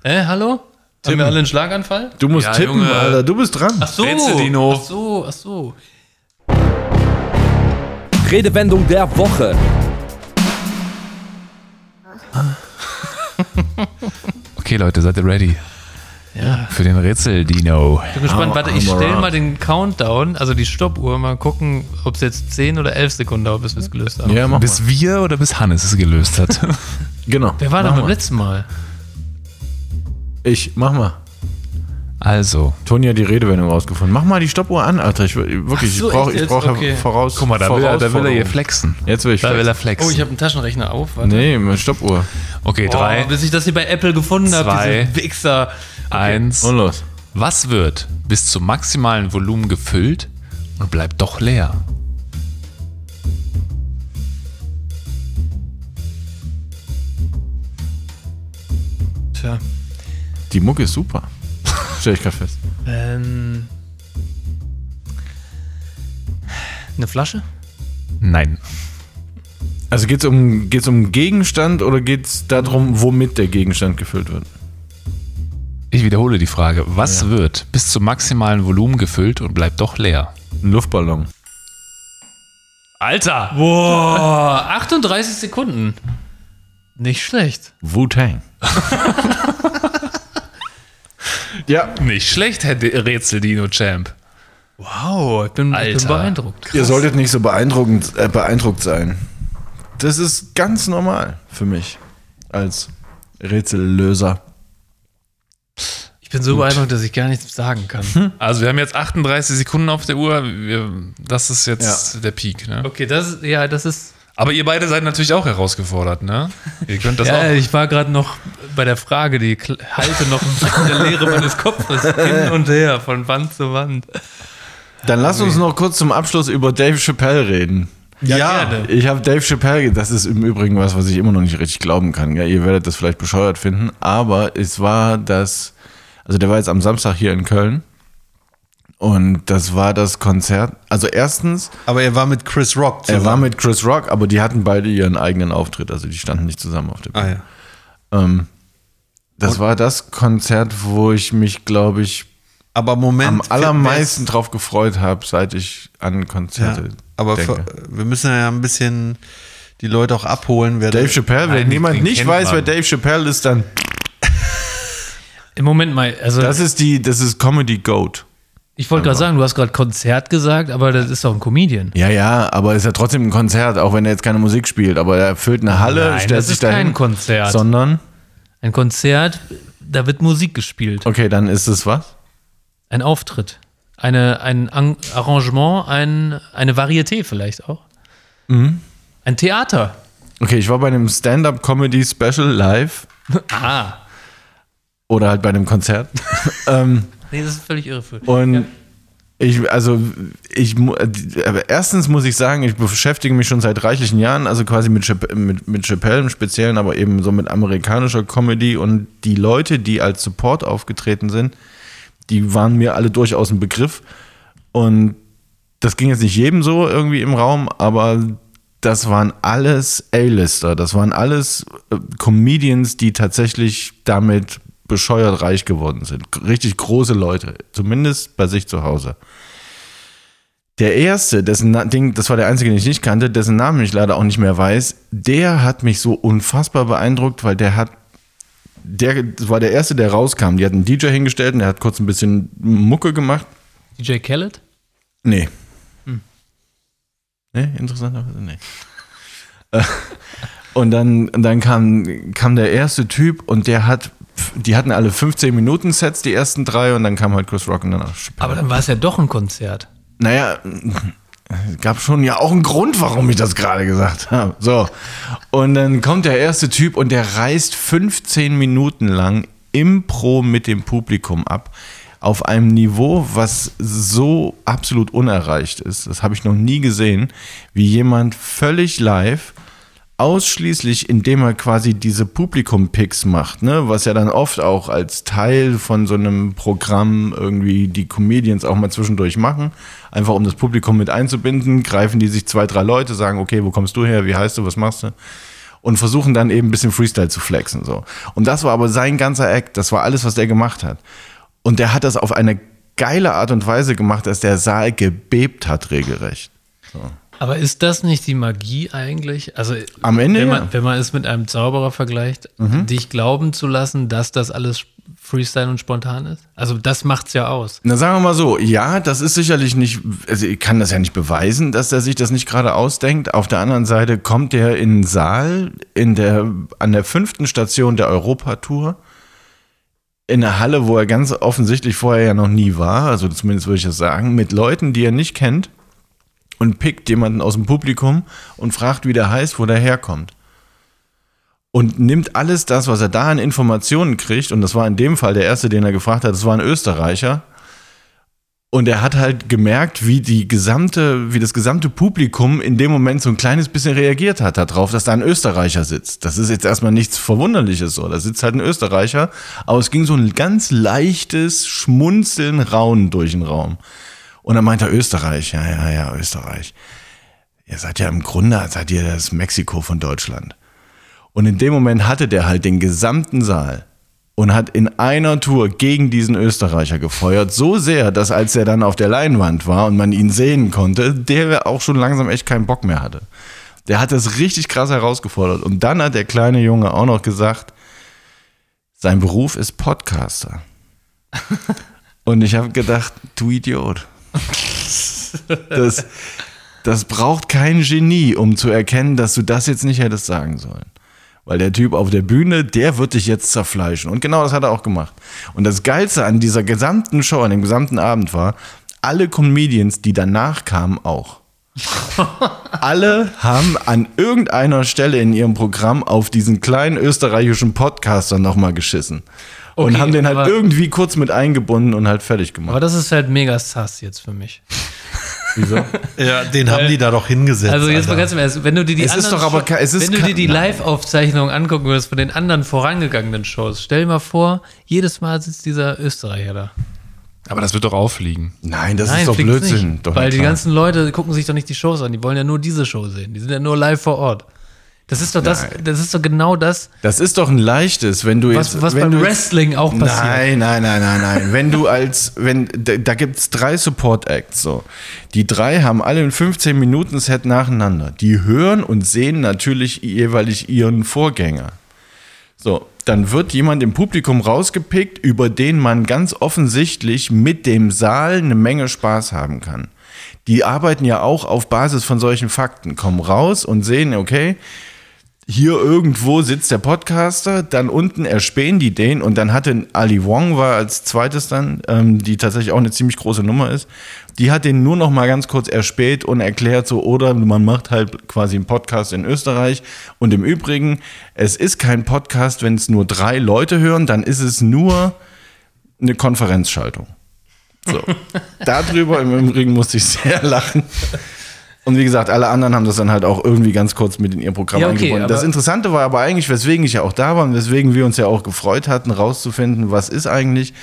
Hä, hallo? Haben wir alle einen Schlaganfall? Du musst Ja, tippen, Junge. Alter. Du bist dran. Ach so. Rätsel, Dino. Ach so, ach so. Redewendung der Woche. *laughs* Okay, Leute, seid ihr ready? Ja. Für den Rätsel, Dino. Ich bin gespannt. Warte, ich stelle mal den Countdown, also die Stoppuhr, mal gucken, ob es jetzt 10 oder 11 Sekunden dauert, bis wir es gelöst haben. Ja, mach mal. Bis wir oder bis Hannes es gelöst hat. *laughs* Genau. Wer war Mach da beim letzten Mal? Ich, mach mal. Also, Toni hat die Redewendung rausgefunden. Mach mal die Stoppuhr an, Alter. Ich, wirklich, so, ich brauche ich brauch Okay. voraus. guck mal, da will, er, da will er hier flexen. Jetzt will ich Da will er flexen. flexen. Oh, ich habe einen Taschenrechner auf. Warte. Nee, mit Stoppuhr. okay, Oh, drei, bis ich das hier bei Apple gefunden habe, Zwei. diese Wichser. eins. Und los. Was wird bis zum maximalen Volumen gefüllt und bleibt doch leer? Tja. Die Mucke ist super. Stell ich grad fest. Ähm, eine Flasche? Nein. Also geht's um, geht's um Gegenstand oder geht's darum, womit der Gegenstand gefüllt wird? Ich wiederhole die Frage. Was wird bis zum maximalen Volumen gefüllt und bleibt doch leer? Ein Luftballon. Alter! Boah, *laughs* 38 Sekunden. Nicht schlecht. Wu-Tang. *laughs* Ja, Nicht schlecht, Herr Rätsel-Dino-Champ. Wow, ich bin, ich bin beeindruckt. ihr solltet nicht so beeindruckend, äh, beeindruckt sein. Das ist ganz normal für mich als Rätsellöser. Ich bin so beeindruckt, dass ich gar nichts sagen kann. Also wir haben jetzt 38 Sekunden auf der Uhr. Wir, das ist jetzt der Peak. Ne? Okay, das ist, ja, das ist. Aber ihr beide seid natürlich auch herausgefordert, ne? Ihr könnt das ja, auch. ich war gerade noch bei der Frage, die halte noch *laughs* in der Leere meines Kopfes hin und her, von Wand zu Wand. Dann lass uns noch kurz zum Abschluss über Dave Chappelle reden. Ja, gerne. Ich habe Dave Chappelle, das ist im Übrigen was, was ich immer noch nicht richtig glauben kann. Ja, ihr werdet das vielleicht bescheuert finden, aber es war das, also der war jetzt am Samstag hier in Köln und das war das Konzert. Also erstens, Aber er war mit Chris Rock er zusammen. war mit Chris Rock, aber die hatten beide ihren eigenen Auftritt, also die standen nicht zusammen auf dem. Ah, ja. ähm, das war das Konzert, wo ich mich, glaube ich, Aber Moment. am allermeisten drauf gefreut habe, seit ich an Ja, Konzerte aber denke. für, wir müssen ja ein bisschen die Leute auch abholen. Wer Dave Chappelle, wenn den nicht weiß, man. wer Dave Chappelle ist, dann Im Moment mal, also das ist die, das ist Comedy Goat. Ich wollte gerade sagen, du hast gerade Konzert gesagt, aber das ist doch ein Comedian. Ja, ja, aber ist ja trotzdem ein Konzert, auch wenn er jetzt keine Musik spielt, aber er füllt eine Halle, Nein, stellt das sich ist dahin, kein Konzert. sondern Ein Konzert, da wird Musik gespielt. okay, dann ist es was? Ein Auftritt. Eine, ein An Arrangement, ein, eine Varieté vielleicht auch. Mhm. Ein Theater. Okay, ich war bei einem Stand-up Comedy Special live *laughs* Ah. Oder halt bei einem Konzert. *laughs* ähm, Nee, das ist völlig irreführend. Und ich, also, ich, erstens muss ich sagen, ich beschäftige mich schon seit reichlichen Jahren, also quasi mit, Chapp- mit, mit Chappelle im Speziellen, aber eben so mit amerikanischer Comedy und die Leute, die als Support aufgetreten sind, die waren mir alle durchaus ein Begriff. Und das ging jetzt nicht jedem so irgendwie im Raum, aber das waren alles A-Lister, das waren alles äh, Comedians, die tatsächlich damit bescheuert reich geworden sind. Richtig große Leute, zumindest bei sich zu Hause. Der erste, dessen Na- Ding, das war der einzige, den ich nicht kannte, dessen Namen ich leider auch nicht mehr weiß, der hat mich so unfassbar beeindruckt, weil der hat, der das war der erste, der rauskam. Die hat einen DJ hingestellt und der hat kurz ein bisschen Mucke gemacht. DJ Khaled? Nee. Nee, interessanterweise nee. Äh, *laughs* Und dann, und dann kam, kam der erste Typ und der hat, die hatten alle 15 Minuten Sets, die ersten drei, und dann kam halt Chris Rock und danach Chappelle. Aber dann war es ja doch ein Konzert. Naja, es gab schon ja auch einen Grund, warum ich das gerade gesagt habe. So. Und dann kommt der erste Typ und der reißt 15 Minuten lang Impro mit dem Publikum ab. Auf einem Niveau, was so absolut unerreicht ist. Das habe ich noch nie gesehen, wie jemand völlig live ausschließlich indem er quasi diese Publikum-Picks macht, ne? was ja dann oft auch als Teil von so einem Programm irgendwie die Comedians auch mal zwischendurch machen, einfach um das Publikum mit einzubinden, greifen die sich zwei, drei Leute, sagen, okay, wo kommst du her, wie heißt du, was machst du? Und versuchen dann eben ein bisschen Freestyle zu flexen. So. Und das war aber sein ganzer Act, das war alles, was der gemacht hat. Und der hat das auf eine geile Art und Weise gemacht, dass der Saal gebebt hat, regelrecht. Aber ist das nicht die Magie eigentlich? Also Am Ende wenn ja. Mhm. man, wenn man es mit einem Zauberer vergleicht, dich glauben zu lassen, dass das alles Freestyle und spontan ist? Also das macht's ja aus. Na, sagen wir mal so, ja, das ist sicherlich nicht, also ich kann das ja nicht beweisen, dass er sich das nicht gerade ausdenkt. Auf der anderen Seite kommt er in den Saal in der, an der fünften Station der Europatour in einer Halle, wo er ganz offensichtlich vorher ja noch nie war, also zumindest würde ich das sagen, mit Leuten, die er nicht kennt und pickt jemanden aus dem Publikum und fragt, wie der heißt, wo der herkommt. Und nimmt alles das, was er da an Informationen kriegt, und das war in dem Fall der erste, den er gefragt hat, das war ein Österreicher. Und er hat halt gemerkt, wie die gesamte, wie das gesamte Publikum in dem Moment so ein kleines bisschen reagiert hat darauf, dass da ein Österreicher sitzt. Das ist jetzt erstmal nichts Verwunderliches so. Da sitzt halt ein Österreicher, aber es ging so ein ganz leichtes Schmunzeln, Raunen durch den Raum. Und dann meint er Österreich, ja, ja, ja, Österreich. Ihr seid ja im Grunde, seid ihr das Mexiko von Deutschland. Und in dem Moment hatte der halt den gesamten Saal und hat in einer Tour gegen diesen Österreicher gefeuert. So sehr, dass als er dann auf der Leinwand war und man ihn sehen konnte, der auch schon langsam echt keinen Bock mehr hatte. Der hat das richtig krass herausgefordert. Und dann hat der kleine Junge auch noch gesagt, sein Beruf ist Podcaster. *laughs* Und ich habe gedacht, du Idiot. Das, das braucht kein Genie, um zu erkennen, dass du das jetzt nicht hättest sagen sollen. Weil der Typ auf der Bühne, der wird dich jetzt zerfleischen. Und genau das hat er auch gemacht. Und das Geilste an dieser gesamten Show, an dem gesamten Abend war, alle Comedians, die danach kamen, auch. *laughs* Alle haben an irgendeiner Stelle in ihrem Programm auf diesen kleinen österreichischen Podcaster nochmal geschissen. Und Okay, haben den halt aber- irgendwie kurz mit eingebunden und halt fertig gemacht. Aber das ist halt mega sass jetzt für mich. *laughs* Wieso? Ja, den haben die da doch hingesetzt. Also jetzt mal Alter. ganz im Ernst, wenn du dir die Es ist anderen doch aber Show- ke- es ist wenn du ke- dir die Live-Aufzeichnung angucken würdest von den anderen vorangegangenen Shows, stell dir mal vor, jedes Mal sitzt dieser Österreicher da. Aber das wird doch auffliegen. Nein, das Nein, ist doch Blödsinn. Nicht, Doch, weil die ganzen Leute gucken sich doch nicht die Shows an, die wollen ja nur diese Show sehen. Die sind ja nur live vor Ort. Das ist doch das, das ist doch genau das, Das ist doch ein leichtes, wenn du jetzt. was, was wenn beim jetzt- Wrestling auch passiert. Nein, nein, nein, nein, nein. wenn du als, wenn, da, da gibt es drei Support-Acts, so. Die drei haben alle ein 15-Minuten-Set nacheinander. Die hören und sehen natürlich jeweilig ihren Vorgänger. So, dann wird jemand im Publikum rausgepickt, über den man ganz offensichtlich mit dem Saal eine Menge Spaß haben kann. Die arbeiten ja auch auf Basis von solchen Fakten, kommen raus und sehen, okay, hier irgendwo sitzt der Podcaster, dann unten erspähen die den und dann hatte Ali Wong war als zweites dann, ähm, die tatsächlich auch eine ziemlich große Nummer ist, die hat den nur noch mal ganz kurz erspäht und erklärt so, oder man macht halt quasi einen Podcast in Österreich und im Übrigen, es ist kein Podcast, wenn es nur drei Leute hören, dann ist es nur eine Konferenzschaltung. So. *laughs* Darüber im Übrigen musste ich sehr lachen. Und wie gesagt, alle anderen haben das dann halt auch irgendwie ganz kurz mit in ihr Programm Ja, okay, eingebunden. Das Interessante war aber eigentlich, weswegen ich ja auch da war und weswegen wir uns ja auch gefreut hatten, rauszufinden, was ist eigentlich.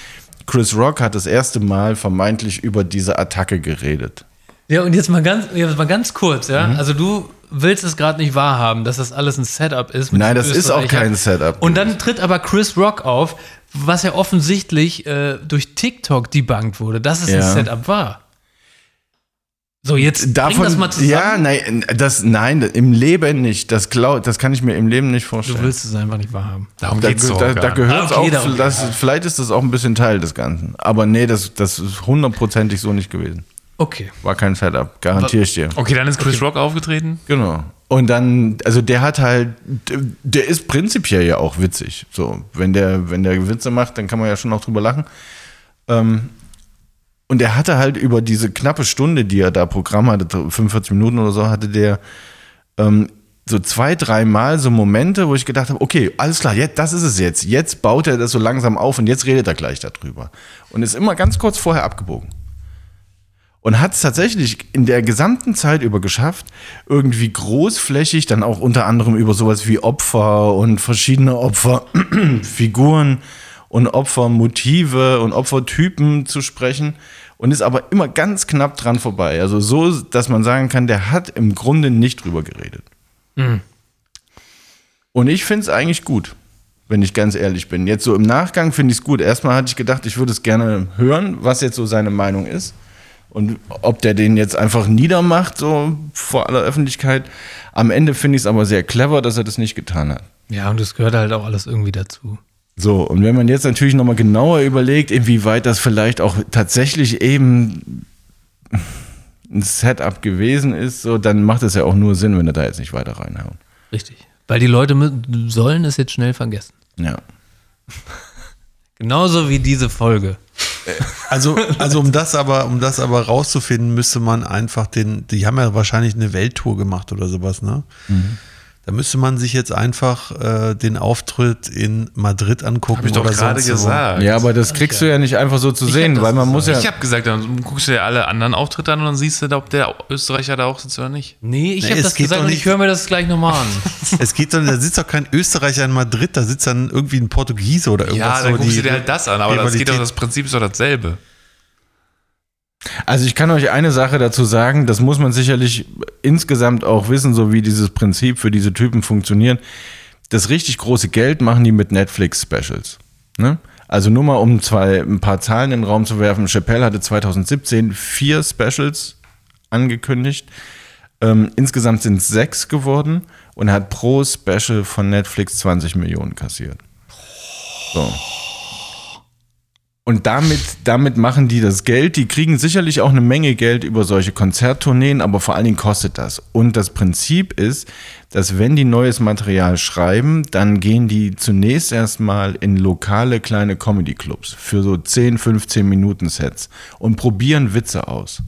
Chris Rock hat das erste Mal vermeintlich über diese Attacke geredet. Ja, und jetzt mal ganz, jetzt mal ganz kurz, ja. Mhm. Also du willst es gerade nicht wahrhaben, dass das alles ein Setup ist. Nein, das ist auch kein Setup. Und dann tritt aber Chris Rock auf, was ja offensichtlich äh, durch TikTok debunked wurde, dass es ein Ja. Setup war. So, jetzt Davon, bring das mal zusammen. ja, nein, das, nein, im Leben nicht. Das, glaub, das kann ich mir im Leben nicht vorstellen. du willst es einfach nicht wahrhaben. Darum Da, geht's da, da nicht. gehört Ah, es okay, auch, darum das, vielleicht ist das auch ein bisschen Teil des Ganzen. Aber nee, das, das ist hundertprozentig so nicht gewesen. Okay. War kein Setup, garantiere ich dir. Okay, dann ist Chris Rock aufgetreten. Genau. Und dann, also der hat halt, der ist prinzipiell ja auch witzig. So, wenn der, wenn der Witze macht, dann kann man ja schon auch drüber lachen. Ähm, und er hatte halt über diese knappe Stunde, die er da Programm hatte, 45 Minuten oder so, hatte der ähm, so zwei, dreimal so Momente, wo ich gedacht habe, okay, alles klar, jetzt, das ist es jetzt. Jetzt baut er das so langsam auf und jetzt redet er gleich darüber. Und ist immer ganz kurz vorher abgebogen. Und hat es tatsächlich in der gesamten Zeit über geschafft, irgendwie großflächig dann auch unter anderem über sowas wie Opfer und verschiedene Opferfiguren und Opfermotive und Opfertypen zu sprechen und ist aber immer ganz knapp dran vorbei. Also so, dass man sagen kann, der hat im Grunde nicht drüber geredet. Und ich finde es eigentlich gut, wenn ich ganz ehrlich bin. Jetzt so im Nachgang finde ich es gut. Erstmal hatte ich gedacht, ich würde es gerne hören, was jetzt so seine Meinung ist. Und ob der den jetzt einfach niedermacht, so vor aller Öffentlichkeit. Am Ende finde ich es aber sehr clever, dass er das nicht getan hat. Ja, und das gehört halt auch alles irgendwie dazu. So, und wenn man jetzt natürlich nochmal genauer überlegt, inwieweit das vielleicht auch tatsächlich eben ein Setup gewesen ist, so, dann macht es ja auch nur Sinn, wenn er da jetzt nicht weiter reinhauen. Richtig. Weil die Leute sollen es jetzt schnell vergessen. Ja. *laughs* Genauso wie diese Folge. Also, also um das aber, um das aber rauszufinden, müsste man einfach den, die haben ja wahrscheinlich eine Welttour gemacht oder sowas, ne? Da müsste man sich jetzt einfach äh, den Auftritt in Madrid angucken. Hab ich doch oder gerade wo. gesagt. Ja, aber das kriegst du ja nicht einfach so zu hab sehen, weil man muss ja. Ich habe gesagt, dann guckst du dir alle anderen Auftritte an und dann siehst du, ob der Österreicher da auch sitzt oder nicht. Nee, ich Nee, habe das gesagt und ich höre mir das gleich nochmal an. *laughs* Es geht doch, da sitzt doch kein Österreicher in Madrid, da sitzt dann irgendwie ein Portugiese oder irgendwas. Ja, dann so guckst du dir halt das an, aber das geht doch, das Prinzip ist doch dasselbe. Also ich kann euch eine Sache dazu sagen, das muss man sicherlich insgesamt auch wissen, so wie dieses Prinzip für diese Typen funktioniert. Das richtig große Geld machen die mit Netflix-Specials. Ne? Also nur mal um zwei, ein paar Zahlen in den Raum zu werfen. Chappelle hatte 2017 vier Specials angekündigt. Ähm, insgesamt sind es sechs geworden und hat pro Special von Netflix 20 Millionen kassiert. So. Und damit, damit machen die das Geld. Die kriegen sicherlich auch eine Menge Geld über solche Konzerttourneen, aber vor allen Dingen kostet das. Und das Prinzip ist, dass wenn die neues Material schreiben, dann gehen die zunächst erstmal in lokale kleine Comedy-Clubs für so 10, 15 Minuten Sets und probieren Witze aus.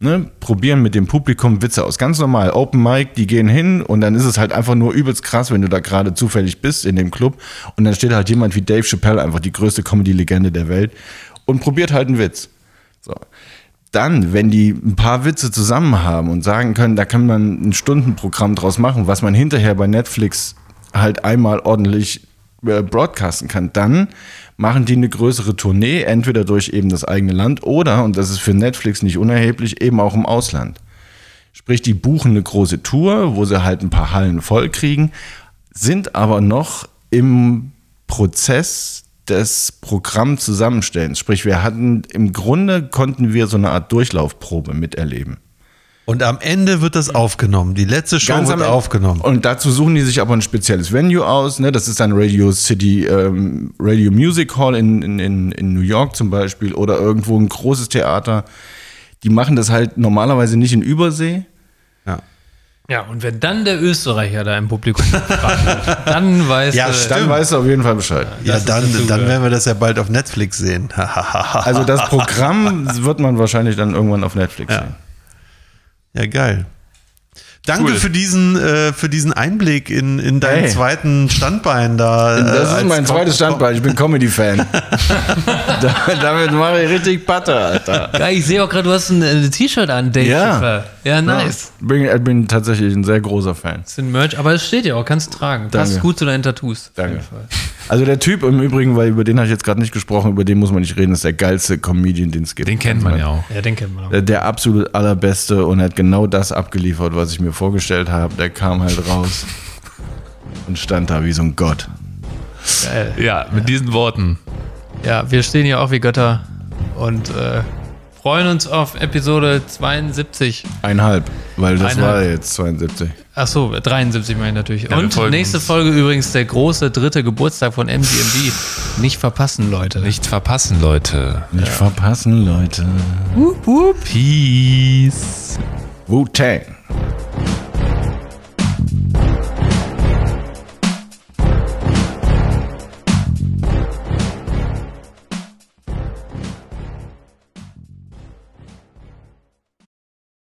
Ne, probieren mit dem Publikum Witze aus. Ganz normal, Open Mic, die gehen hin und dann ist es halt einfach nur übelst krass, wenn du da gerade zufällig bist in dem Club und dann steht halt jemand wie Dave Chappelle, einfach die größte Comedy-Legende der Welt und probiert halt einen Witz. So. Dann, wenn die ein paar Witze zusammen haben und sagen können, da kann man ein Stundenprogramm draus machen, was man hinterher bei Netflix halt einmal ordentlich broadcasten kann, dann machen die eine größere Tournee, entweder durch eben das eigene Land oder, und das ist für Netflix nicht unerheblich, eben auch im Ausland. Sprich, die buchen eine große Tour, wo sie halt ein paar Hallen voll kriegen, sind aber noch im Prozess des Programmzusammenstellens. Sprich, wir hatten im Grunde konnten wir so eine Art Durchlaufprobe miterleben. Und am Ende wird das aufgenommen. Die letzte Show Ganz wird aufgenommen. Und dazu suchen die sich aber ein spezielles Venue aus. Ne? Das ist dann Radio City, ähm, Radio Music Hall in, in, in, New York zum Beispiel oder irgendwo ein großes Theater. Die machen das halt normalerweise nicht in Übersee. Ja. Ja, und wenn dann der Österreicher da im Publikum wartet, *laughs* dann weiß Ja, du. Dann weißt du auf jeden Fall Bescheid. Ja, ist dann, dann werden wir das ja bald auf Netflix sehen. *laughs* Also das Programm wird man wahrscheinlich dann irgendwann auf Netflix Ja. sehen. Ja, geil. Danke Cool. für diesen, äh, für diesen Einblick in, in deinen Hey. zweiten Standbein da. äh, Das ist als mein zweites Standbein. Ich bin *laughs* Comedy-Fan. *laughs* Da- Damit mache ich richtig Patte, Alter. Ja, ich sehe auch gerade, du hast ein äh, T-Shirt an, Dave. Ja. Chappelle. Ja, nice. Bin, ich bin tatsächlich ein sehr großer Fan. Das ist ein Merch, aber es steht ja auch, kannst du tragen. Passt Danke. gut zu deinen Tattoos. auf Danke. jeden Fall. Also der Typ im Übrigen, weil über den habe ich jetzt gerade nicht gesprochen, über den muss man nicht reden, ist der geilste Comedian, den es gibt. Den kennt man ja auch. Ja, den kennt man auch. Der, der absolut allerbeste und hat genau das abgeliefert, was ich mir vorgestellt habe. Der kam halt raus und stand da wie so ein Gott. Geil. Ja, mit diesen Worten. Ja, wir stehen hier auch wie Götter und äh, freuen uns auf Episode 72. Einhalb, weil das Einhalb. war jetzt 72. Ach so, 73 meine ich natürlich. Ja, und nächste uns. Folge übrigens der große dritte Geburtstag von MGMD. Nicht verpassen, Leute. Nicht verpassen, Leute. Nicht verpassen, Leute. Peace. Wu-Tang.